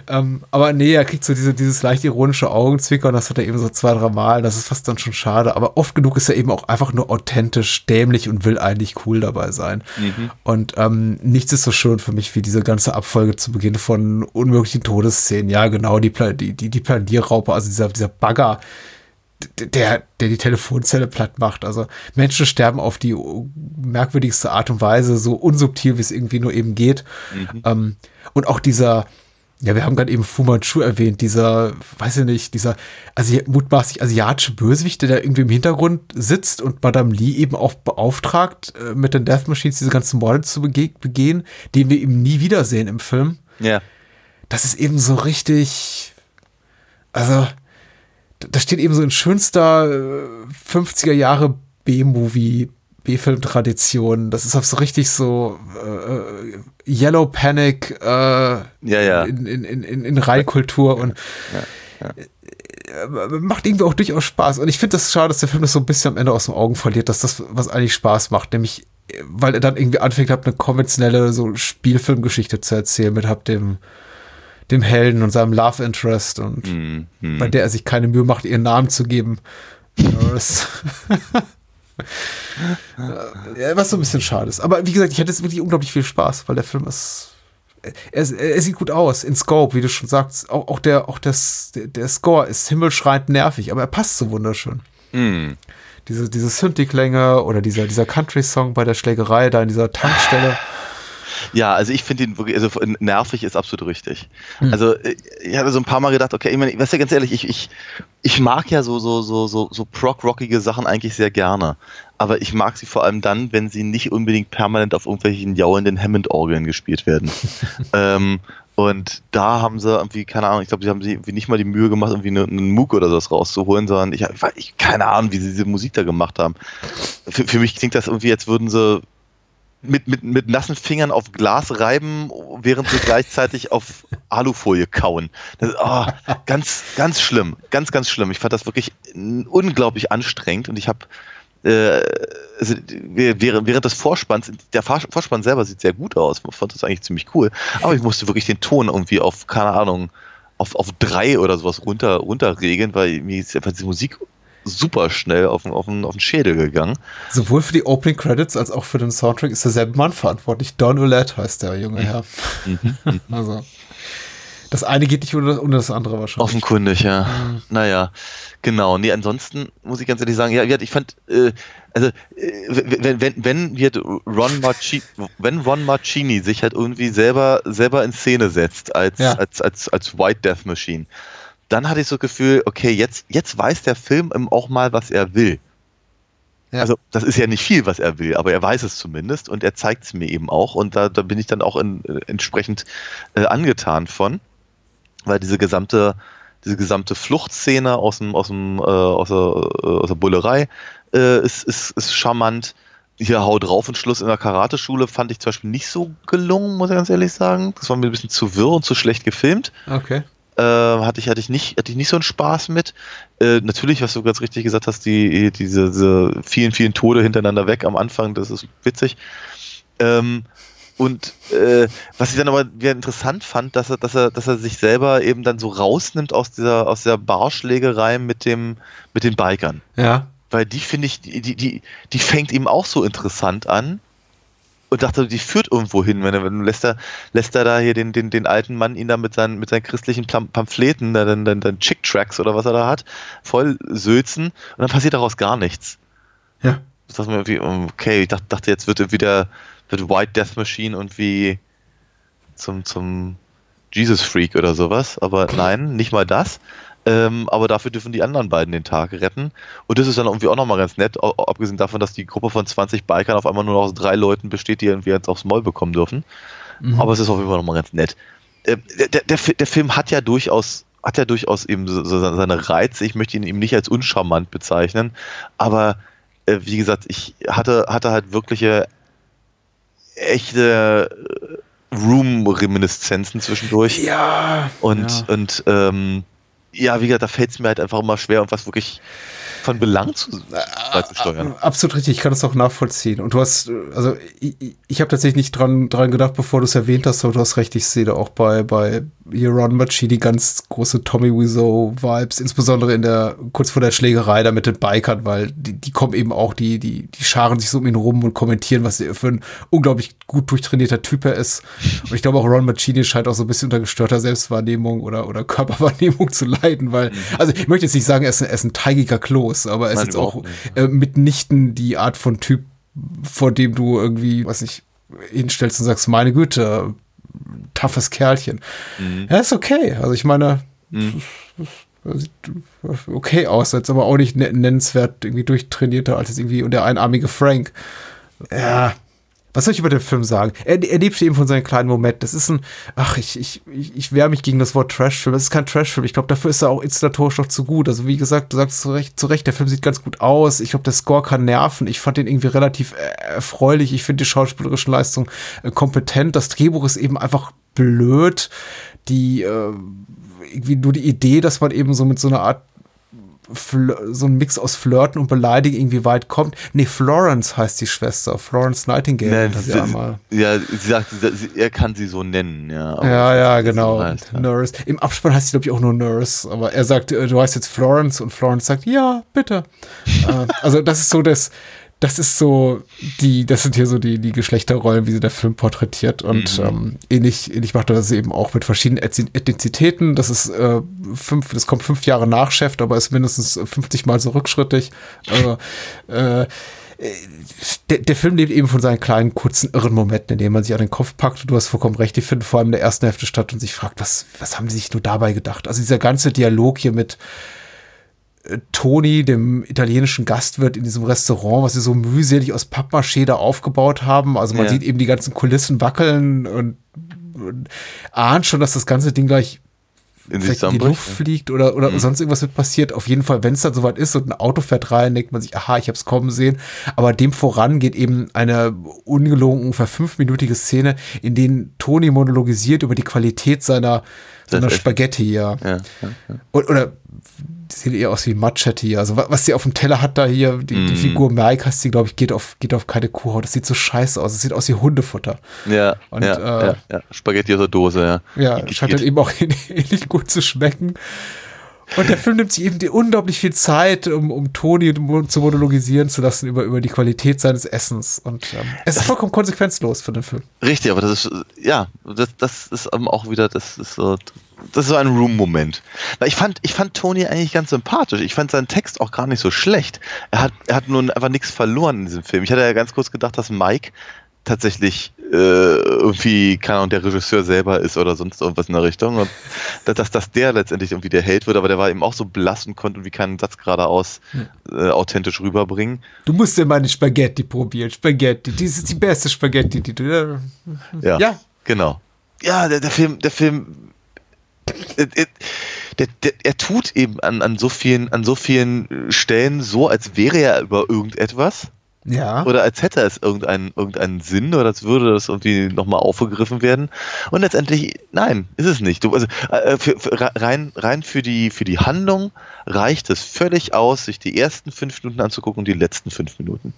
Ähm, aber nee, er kriegt so diese, dieses leicht ironische Augenzwinkern, das hat er eben so zwei, drei Mal, das ist fast dann schon schade. Aber oft genug ist er eben auch einfach nur authentisch, dämlich und will eigentlich cool dabei sein. Mhm. Und ähm, nichts ist so schön für mich wie diese ganze Abfolge zu Beginn von unmöglichen Todesszenen. Ja, genau, die, die, die, die Planierraupe, also dieser, dieser Bagger, der, der die Telefonzelle platt macht. Also Menschen sterben auf die merkwürdigste Art und Weise, so unsubtil, wie es irgendwie nur eben geht. Mhm. Ähm, und auch dieser, ja, wir haben gerade eben Fu Manchu erwähnt, dieser, weiß ich nicht, dieser Asi mutmaßlich asiatische Bösewicht, der da irgendwie im Hintergrund sitzt und Madame Lee eben auch beauftragt, äh, mit den Death Machines diese ganzen Morde zu bege begehen, den wir eben nie wiedersehen im Film. Ja. Das ist eben so richtig, also, das steht eben so in schönster 50er äh, Jahre B-Movie B-Film-Tradition. Das ist auch so richtig so äh, Yellow Panic äh, ja, ja. in, in, in, in Reinkultur und ja, ja. Äh, macht irgendwie auch durchaus Spaß. Und ich finde das schade, dass der Film das so ein bisschen am Ende aus den Augen verliert, dass das, was eigentlich Spaß macht, nämlich, weil er dann irgendwie anfängt, hat eine konventionelle so Spielfilmgeschichte zu erzählen mit hab dem dem Helden und seinem Love Interest und mm, mm. bei der er sich keine Mühe macht, ihren Namen zu geben. ja, was so ein bisschen schade ist. Aber wie gesagt, ich hatte jetzt wirklich unglaublich viel Spaß, weil der Film ist. Er, er, sieht gut aus, in Scope, wie du schon sagst. Auch, auch, der, auch das, der, der Score ist himmelschreiend nervig, aber er passt so wunderschön. Mm. Diese, diese Synthi-Klänge oder dieser, dieser Country-Song bei der Schlägerei da in dieser Tankstelle. Ja, also ich finde ihn wirklich, also nervig ist absolut richtig. Mhm. Also äh, ich habe so ein paar Mal gedacht, okay, ich meine, weißt du, ganz ehrlich, ich, ich, ich mag ja so, so, so, so, so prog-rockige Sachen eigentlich sehr gerne. Aber ich mag sie vor allem dann, wenn sie nicht unbedingt permanent auf irgendwelchen jauenden Hammond-Orgeln gespielt werden. ähm, und da haben sie irgendwie, keine Ahnung, ich glaube, sie haben sich irgendwie nicht mal die Mühe gemacht, irgendwie einen, einen MOOC oder sowas rauszuholen, sondern ich, ich keine Ahnung, wie sie diese Musik da gemacht haben. Für, für mich klingt das irgendwie, als würden sie mit, mit, mit nassen Fingern auf Glas reiben, während sie gleichzeitig auf Alufolie kauen. Das, oh, ganz, ganz schlimm. Ganz, ganz schlimm. Ich fand das wirklich unglaublich anstrengend und ich habe äh, also, während, des Vorspanns, der Vorspann selber sieht sehr gut aus. Ich fand das eigentlich ziemlich cool. Aber ich musste wirklich den Ton irgendwie auf, keine Ahnung, auf, auf drei oder sowas runter, runterregeln, weil mir ist einfach die Musik super schnell auf den, auf, den, auf den Schädel gegangen. Sowohl für die Opening Credits als auch für den Soundtrack ist derselbe Mann verantwortlich. Don Ouellette heißt der junge Herr. Mhm. Mhm. also. Das eine geht nicht ohne, ohne das andere wahrscheinlich. Offenkundig, ja. Mhm. Naja, genau. Nee, ansonsten muss ich ganz ehrlich sagen, ja, ich fand, äh, also, äh, wenn, wenn, wenn wird Ron Marcini, wenn Ron Marcini sich halt irgendwie selber, selber in Szene setzt als, ja. als, als, als White Death Machine, dann hatte ich so das Gefühl, okay, jetzt, jetzt weiß der Film auch mal, was er will. Ja. Also das ist ja nicht viel, was er will, aber er weiß es zumindest und er zeigt es mir eben auch und da, da bin ich dann auch in, äh, entsprechend äh, angetan von, weil diese gesamte diese gesamte Fluchtszene aus dem aus dem äh, aus, der, äh, aus der Bullerei äh, ist, ist, ist charmant. Hier Hau drauf und Schluss in der Karateschule fand ich zum Beispiel nicht so gelungen, muss ich ganz ehrlich sagen. Das war mir ein bisschen zu wirr und zu schlecht gefilmt. Okay. Äh, hatte ich hatte ich nicht hatte ich nicht so einen Spaß mit. Äh, natürlich, was du ganz richtig gesagt hast, die diese, diese, vielen vielen Tode hintereinander weg am Anfang, das ist witzig. Ähm, und äh, was ich dann aber wieder interessant fand, dass er, dass er, dass er sich selber eben dann so rausnimmt aus dieser, aus der Barschlägerei mit dem, mit den Bikern. Ja. Weil die finde ich, die, die, die fängt eben auch so interessant an und dachte, die führt irgendwo hin. Wenn, wenn lässt er, lässt er da hier den, den, den alten Mann ihn da mit seinen, mit seinen christlichen Pamphleten, dann, dann, dann Chick-Tracks oder was er da hat, voll sülzen und dann passiert daraus gar nichts. Ja. Das dachte mir irgendwie, okay, ich dachte, dachte jetzt wird wieder wird White Death Machine und wie zum, zum Jesus Freak oder sowas, aber nein, nicht mal das. Ähm, aber dafür dürfen die anderen beiden den Tag retten. Und das ist dann irgendwie auch nochmal ganz nett, abgesehen davon, dass die Gruppe von 20 Bikern auf einmal nur noch aus drei Leuten besteht, die irgendwie jetzt aufs Maul bekommen dürfen. Mhm. Aber es ist auf jeden Fall nochmal ganz nett. Äh, der, der, der, Film hat ja durchaus hat ja durchaus eben so, seine Reize. Ich möchte ihn eben nicht als uncharmant bezeichnen, aber äh, wie gesagt, ich hatte, hatte halt wirkliche echte äh, Room-Reminiszenzen zwischendurch. Ja. Und, ja. und ähm, ja, wie gesagt, da fällt es mir halt einfach immer schwer, und was wirklich von Belang zu, zu steuern. Absolut richtig, ich kann das auch nachvollziehen. Und du hast, also ich, ich habe tatsächlich nicht dran, dran gedacht, bevor du es erwähnt hast, aber du hast recht, ich sehe da auch bei, bei Ron Machini ganz große Tommy Wiseau-Vibes, insbesondere in der, kurz vor der Schlägerei da mit den Bikern, weil die, die kommen eben auch, die, die, die scharen sich so um ihn rum und kommentieren, was er für ein unglaublich gut durchtrainierter Typ er ist. Und ich glaube auch Ron Machini scheint auch so ein bisschen unter gestörter Selbstwahrnehmung oder, oder Körperwahrnehmung zu leiden, weil, also ich möchte jetzt nicht sagen, er ist ein, er ist ein teigiger Kloß, aber er ist Nein, jetzt auch äh, mitnichten die Art von Typ, vor dem du irgendwie, weiß nicht, hinstellst und sagst, meine Güte, toughes Kerlchen. Ja, ist okay. Also ich meine, das sieht okay aus, jetzt aber auch nicht ne- nennenswert irgendwie durchtrainierter als irgendwie und der einarmige Frank. Ja. Was soll ich über den Film sagen? Er, er lebt eben von seinen kleinen Momenten. Das ist ein, ach, ich, ich, ich, wehre mich gegen das Wort Trashfilm. Das ist kein Trashfilm. Ich glaube, dafür ist er auch installatorisch noch zu gut. Also, wie gesagt, du sagst zu Recht, zu Recht der Film sieht ganz gut aus. Ich glaube, der Score kann nerven. Ich fand den irgendwie relativ äh, erfreulich. Ich finde die schauspielerischen Leistungen äh, kompetent. Das Drehbuch ist eben einfach blöd. Die, äh, irgendwie nur die Idee, dass man eben so mit so einer Art so ein Mix aus Flirten und Beleidigen irgendwie weit kommt. Nee, Florence heißt die Schwester. Florence Nightingale. Er sie einmal. ja, sie sagt, sie, er kann sie so nennen, ja. Ja, ja, genau. so heißt, ja. Nurse. Im Abspann heißt sie, glaube ich, auch nur Nurse. Aber er sagt, äh, du heißt jetzt Florence und Florence sagt, ja, bitte. äh, also, das ist so das, das ist so die, das sind hier so die, die Geschlechterrollen, wie sie der Film porträtiert. Und Mhm. ähm, ähnlich, ähnlich macht er das eben auch mit verschiedenen Ethni- Ethnizitäten. Das ist äh, fünf, das kommt fünf Jahre nach Chef, aber ist mindestens 50 Mal so rückschrittig. Also, äh, der, der Film lebt eben von seinen kleinen, kurzen, irren Momenten, in denen man sich an den Kopf packt. Und du hast vollkommen recht, die finden vor allem in der ersten Hälfte statt und sich fragt, was, was haben sie sich nur dabei gedacht? Also dieser ganze Dialog hier mit äh, Toni, dem italienischen Gastwirt in diesem Restaurant, was sie so mühselig aus Pappmaché da aufgebaut haben. Also man Ja. sieht eben die ganzen Kulissen wackeln und, und ahnt schon, dass das ganze Ding gleich In sich vielleicht in die Luft fliegt oder, oder Mhm. sonst irgendwas wird passiert. Auf jeden Fall, wenn es dann soweit ist und ein Auto fährt rein, denkt man sich, aha, ich habe es kommen sehen. Aber dem voran geht eben eine ungelogen ungefähr fünfminütige Szene, in denen Toni monologisiert über die Qualität seiner, seiner. Spaghetti, ja. Ja, ja, ja. Und, oder die sehen eher aus wie Machete. Also wa- was sie auf dem Teller hat da hier, die, die Mhm. Figur Mike heißt sie, glaube ich, geht auf, geht auf keine Kuhhaut. Das sieht so scheiße aus. Das sieht aus wie Hundefutter. Ja, Und, ja, äh, ja, ja. Spaghetti aus der Dose, ja. Ja, Gegrillt. scheint dann eben auch ähnlich gut zu schmecken. Und der Film nimmt sich eben unglaublich viel Zeit, um, um Toni zu monologisieren zu lassen über, über die Qualität seines Essens. Und ähm, es ist vollkommen konsequenzlos für den Film. Richtig, aber das ist, ja, das, das ist eben auch wieder, das ist so, das ist so ein Room-Moment. Weil ich fand, ich fand Tony eigentlich ganz sympathisch. Ich fand seinen Text auch gar nicht so schlecht. Er hat, er hat nun einfach nichts verloren in diesem Film. Ich hatte ja ganz kurz gedacht, dass Mike tatsächlich äh, irgendwie, keine Ahnung, der Regisseur selber ist oder sonst irgendwas in der Richtung. Und dass, dass, der letztendlich irgendwie der Held wird, aber der war eben auch so blass und konnte irgendwie keinen Satz geradeaus äh, authentisch rüberbringen. Du musst ja meine Spaghetti probieren. Spaghetti, die ist die beste Spaghetti, die du. Ja, Ja. genau. Ja, der, der Film, der Film, äh, äh, der, der, er tut eben an, an so vielen, an so vielen Stellen so, als wäre er über irgendetwas Ja. oder als hätte es irgendeinen, irgendeinen Sinn oder als würde das irgendwie nochmal aufgegriffen werden. Und letztendlich, nein, ist es nicht. Du, also, äh, für, für, rein, rein für die, für die Handlung reicht es völlig aus, sich die ersten fünf Minuten anzugucken und die letzten fünf Minuten.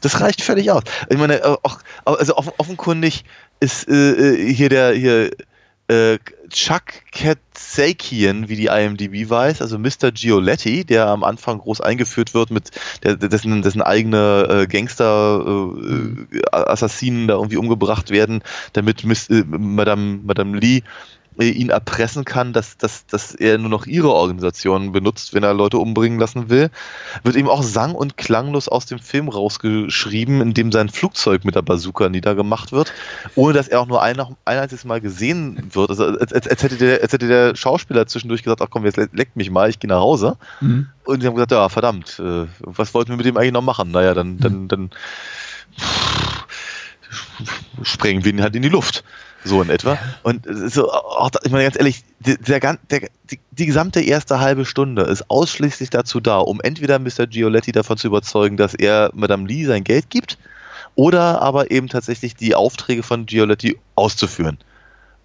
Das reicht völlig aus. Ich meine, äh, auch, also offen, offenkundig ist äh, äh, hier der hier äh, Chuck Katsakian, wie die IMDb weiß, also Mr. Gioletti, der am Anfang groß eingeführt wird mit der, dessen, dessen eigene äh, Gangster äh, äh, Assassinen da irgendwie umgebracht werden, damit Miss, äh, Madame, Madame Lee ihn erpressen kann, dass, dass, dass er nur noch ihre Organisation benutzt, wenn er Leute umbringen lassen will, wird eben auch sang- und klanglos aus dem Film rausgeschrieben, in dem sein Flugzeug mit der Bazooka niedergemacht wird, ohne dass er auch nur ein, ein einziges Mal gesehen wird. Also als, als, als, hätte der, als hätte der Schauspieler zwischendurch gesagt, ach komm, jetzt le- leckt mich mal, ich gehe nach Hause. Mhm. Und sie haben gesagt, ja, verdammt, äh, was wollten wir mit dem eigentlich noch machen? Naja, dann, dann, dann sprengen wir ihn halt in die Luft. So in etwa. Und so, auch, ich meine ganz ehrlich, der, der, der, die, die gesamte erste halbe Stunde ist ausschließlich dazu da, um entweder Mr. Gioletti davon zu überzeugen, dass er Madame Lee sein Geld gibt, oder aber eben tatsächlich die Aufträge von Gioletti auszuführen.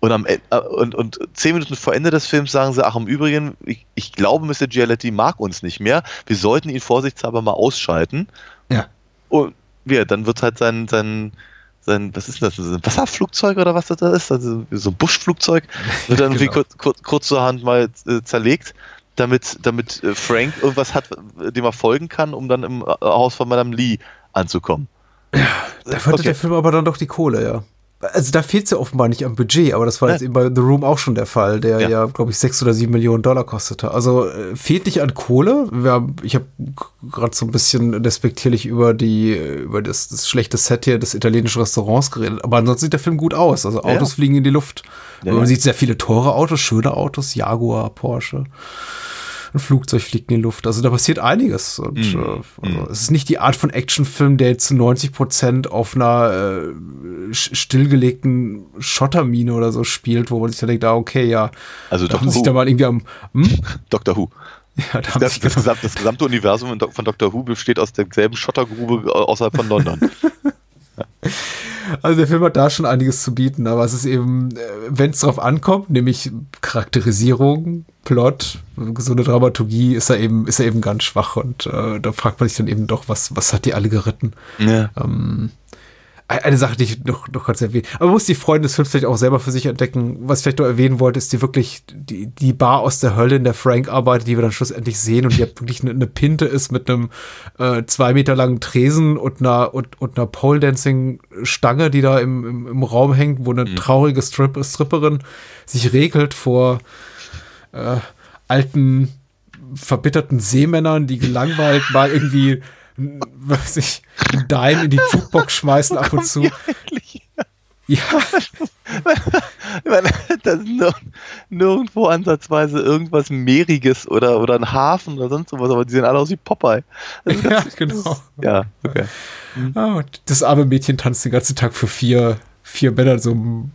Und, am, En- äh, und, und zehn Minuten vor Ende des Films sagen sie, ach im Übrigen, ich, ich glaube, Mr. Gioletti mag uns nicht mehr. Wir sollten ihn vorsichtshalber mal ausschalten. Ja. Und ja, dann wird halt sein, sein sein, was ist das, ein Wasserflugzeug oder was das da ist, also so ein Buschflugzeug, wird dann irgendwie Genau. kurz, kurz, kurzerhand mal äh, zerlegt, damit, damit äh, Frank irgendwas hat, dem er folgen kann, um dann im äh, Haus von Madame Lee anzukommen. Da verliert der Film aber dann doch die Kohle, ja. Also da fehlt es ja offenbar nicht am Budget, aber das war Ja. jetzt eben bei The Room auch schon der Fall, der Ja. ja, glaube ich, sechs oder sieben Millionen Dollar kostete. Also äh, fehlt nicht an Kohle. Haben, ich habe gerade so ein bisschen despektierlich über die über das, das schlechte Set hier des italienischen Restaurants geredet, aber ansonsten sieht der Film gut aus. Also Ja. Autos fliegen in die Luft. Ja, man ja. sieht sehr viele teure Autos, schöne Autos, Jaguar, Porsche. Ein Flugzeug fliegt in die Luft. Also da passiert einiges. Und Mhm. äh, also es ist nicht die Art von Actionfilm, der jetzt zu 90 Prozent auf einer äh, stillgelegten Schottermine oder so spielt, wo man sich dann denkt, ah, okay, ja, Also da haben sich da mal irgendwie am, hm? Dr. Who. ja, da Das, das, genau, gesamte, das gesamte Universum von Dr. Who besteht aus derselben Schottergrube außerhalb von London. also der Film hat da schon einiges zu bieten, aber es ist eben, wenn es drauf ankommt, nämlich Charakterisierung, Plot, so eine Dramaturgie, ist er eben, ist er eben ganz schwach und äh, da fragt man sich dann eben doch, was, was hat die alle geritten? ja. Ähm, eine Sache, die ich noch, noch ganz erwähnen. Aber man muss die Freunde des Films vielleicht auch selber für sich entdecken. Was ich vielleicht noch erwähnen wollte, ist die wirklich, die, die Bar aus der Hölle, in der Frank arbeitet, die wir dann schlussendlich sehen und die wirklich eine, eine Pinte ist mit einem äh, zwei Meter langen Tresen und einer, und, und einer Pole-Dancing-Stange, die da im, im, im Raum hängt, wo eine traurige Strip Stripperin sich regelt vor äh, alten, verbitterten Seemännern, die gelangweilt mal irgendwie weiß ich, ein Dime in die Jukebox schmeißen ab und zu. Ja, Ich meine, das ist nir nirgendwo ansatzweise irgendwas Meeriges oder, oder ein Hafen oder sonst sowas, aber die sehen alle aus wie Popeye. Ja, genau. Ja, okay. Ah, und das arme Mädchen tanzt den ganzen Tag für vier, vier Männer in so einem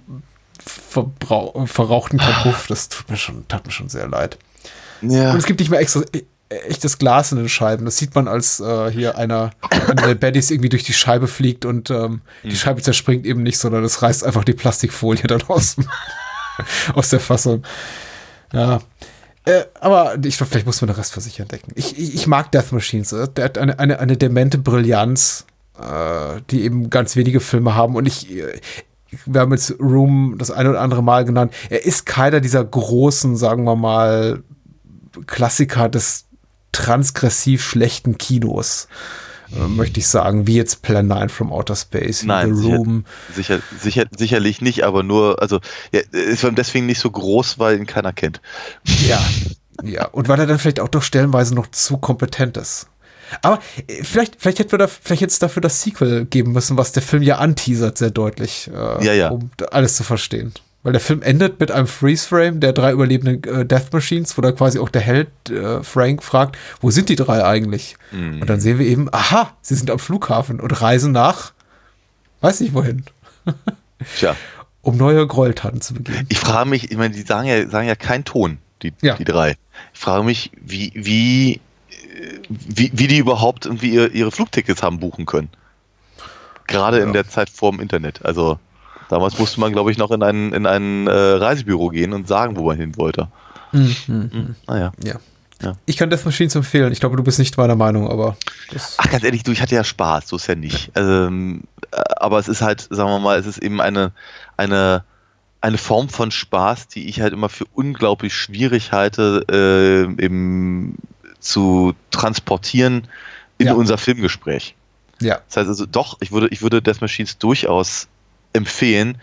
verrauchten Kapuff. Das tut mir schon, tat mir schon sehr leid. Ja. Und es gibt nicht mehr extra echtes Glas in den Scheiben. Das sieht man, als äh, hier einer, einer der Baddies irgendwie durch die Scheibe fliegt und ähm, die Scheibe zerspringt eben nicht, sondern es reißt einfach die Plastikfolie dann aus, aus der Fassung. Ja. Äh, aber ich glaube, vielleicht muss man den Rest für sich entdecken. Ich, ich, ich mag Death Machines. äh. Der hat eine, eine, eine demente Brillanz, äh, die eben ganz wenige Filme haben. Und ich, äh, wir haben jetzt Room das eine oder andere Mal genannt. Er ist keiner dieser großen, sagen wir mal, Klassiker des transgressiv schlechten Kinos, äh, möchte ich sagen, wie jetzt Plan 9 from Outer Space, Nein, The Room. Sicher, sicher, sicherlich nicht, aber nur, also, ja, ist deswegen nicht so groß, weil ihn keiner kennt. Ja, ja. Und weil er dann vielleicht auch doch stellenweise noch zu kompetent ist. Aber äh, vielleicht, vielleicht hätten wir da, vielleicht es dafür das Sequel geben müssen, was der Film ja anteasert, sehr deutlich, äh, Ja, ja. um alles zu verstehen. Weil der Film endet mit einem Freeze-Frame der drei überlebenden äh, Death Machines, wo da quasi auch der Held äh, Frank fragt, wo sind die drei eigentlich? Mhm. Und dann sehen wir eben, aha, sie sind am Flughafen und reisen nach, weiß nicht wohin, Tja, um neue Gräueltaten zu begehen. ich frage mich, ich meine, die sagen ja, sagen ja keinen Ton, die, Ja. die drei. Ich frage mich, wie, wie, wie, wie die überhaupt irgendwie ihre, ihre Flugtickets haben buchen können. Gerade in Ja. der Zeit vorm Internet. Also, damals musste man, glaube ich, noch in ein, in ein äh, Reisebüro gehen und sagen, wo man hin wollte. Naja. Ja. Ja. Ich kann Death Machines empfehlen. Ich glaube, du bist nicht meiner Meinung, aber Ach, ganz ehrlich, du, ich hatte ja Spaß, so ist ja nicht. Ähm, äh, aber es ist halt, sagen wir mal, es ist eben eine, eine, eine Form von Spaß, die ich halt immer für unglaublich schwierig halte, äh, eben zu transportieren in Ja. unser Filmgespräch. ja. Das heißt also, doch, ich würde, ich würde Death Machines durchaus empfehlen.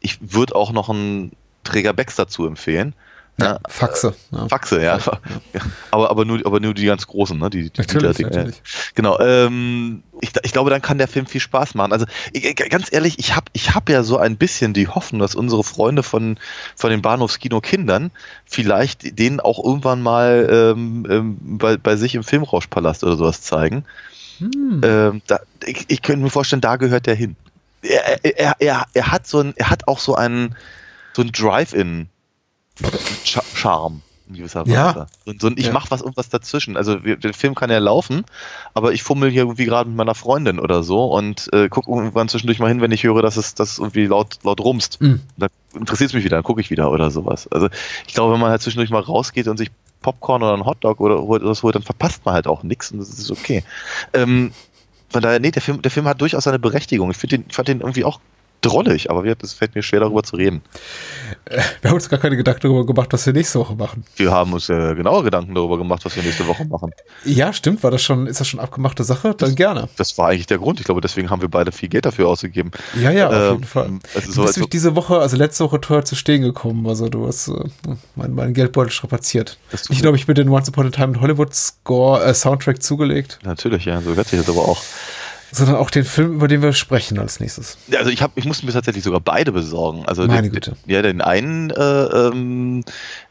Ich würde auch noch einen Träger Becks dazu empfehlen. ja. Faxe. Ja. Faxe, ja. Ja. Aber, aber, nur, aber nur die ganz großen, ne? Die, die Natürlich, Liter- natürlich. Genau. Ähm, ich, ich glaube, dann kann der Film viel Spaß machen. Also ich, ganz ehrlich, ich habe ich hab ja so ein bisschen die Hoffnung, dass unsere Freunde von, von den Bahnhofskino Kindern vielleicht denen auch irgendwann mal ähm, ähm, bei, bei sich im Filmrauschpalast oder sowas zeigen. Hm. Ähm, da, ich, ich könnte mir vorstellen, da gehört der hin. Er, er, er, er hat so ein, er hat auch so einen, so einen Drive-In Cha- Charme in gewisser Ja. Weise. Und so ein, ich Ja. mach was irgendwas dazwischen. Also der Film kann ja laufen, aber ich fummel hier irgendwie gerade mit meiner Freundin oder so und äh, guck irgendwann zwischendurch mal hin, wenn ich höre, dass es das irgendwie laut laut rumst. Mhm. Dann interessiert es mich wieder, dann gucke ich wieder oder sowas. Also ich glaube, wenn man halt zwischendurch mal rausgeht und sich Popcorn oder einen Hotdog oder sowas holt, dann verpasst man halt auch nichts und das ist okay. Ähm, von daher, nee, der Film, der Film hat durchaus seine Berechtigung. Ich den, fand den irgendwie auch drollig, aber es fällt mir schwer darüber zu reden. Wir haben uns gar keine Gedanken darüber gemacht, was wir nächste Woche machen. Wir haben uns äh, genaue Gedanken darüber gemacht, was wir nächste Woche machen. Ja, stimmt. War das schon, ist das schon abgemachte Sache? Dann gerne. Das war eigentlich der Grund. Ich glaube, deswegen haben wir beide viel Geld dafür ausgegeben. Ja, ja, auf Ähm, jeden Fall. also du so- bist also- diese Woche, also letzte Woche teuer zu stehen gekommen. Also du hast äh, mein, mein Geldbeutel strapaziert. Das Ich glaube, ich mir den Once Upon a Time in Hollywood Score, äh, Soundtrack zugelegt, Natürlich, ja, so hört sich das aber auch. Sondern auch den Film, über den wir sprechen als nächstes. Ja, Also ich habe, ich musste mir tatsächlich sogar beide besorgen. Also Meine den, Güte. Ja, den einen, äh, ähm,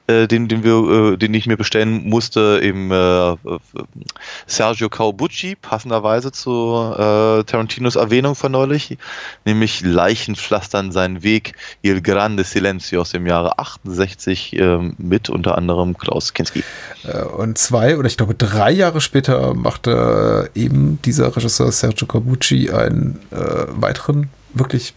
äh, den, den wir, äh, den ich mir bestellen musste, im äh, äh, Sergio Caubucci, passenderweise zu äh, Tarantinos Erwähnung von neulich, nämlich Leichen pflastern seinen Weg, Il Grande Silenzio aus dem Jahre 68 ähm, mit unter anderem Klaus Kinski. Und zwei oder ich glaube drei Jahre später machte eben dieser Regisseur Sergio Corbucci einen weiteren, wirklich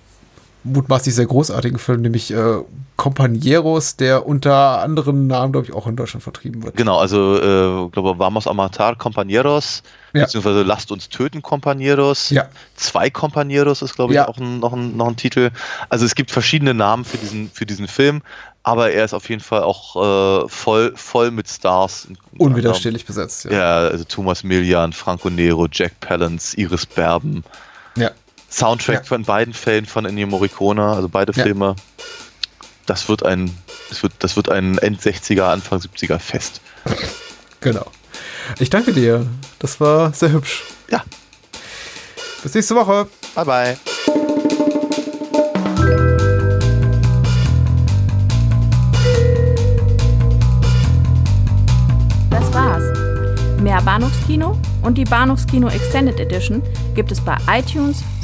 mutmaßlich sehr großartigen Film, nämlich äh, Compañeros, der unter anderen Namen, glaube ich, auch in Deutschland vertrieben wird. Genau, also äh, glaube Vamos a matar compañeros, Ja. beziehungsweise Lasst uns töten compañeros. Ja. Zwei Compañeros ist, glaube ich, Ja. auch ein, noch, ein, noch ein Titel. Also es gibt verschiedene Namen für diesen, für diesen Film, aber er ist auf jeden Fall auch äh, voll, voll mit Stars. Unwiderstehlich besetzt, ja. Ja, also Thomas Milian, Franco Nero, Jack Palance, Iris Berben. Soundtrack Ja. von beiden Fällen von Ennio Morricone, also beide Ja. Filme. Das wird ein, das wird, das wird ein End 60er, Anfang 70er Fest. Genau. Ich danke dir. Das war sehr hübsch. Ja, Bis nächste Woche. bye bye. Das war's. Mehr Bahnhofskino und die Bahnhofskino Extended Edition gibt es bei iTunes,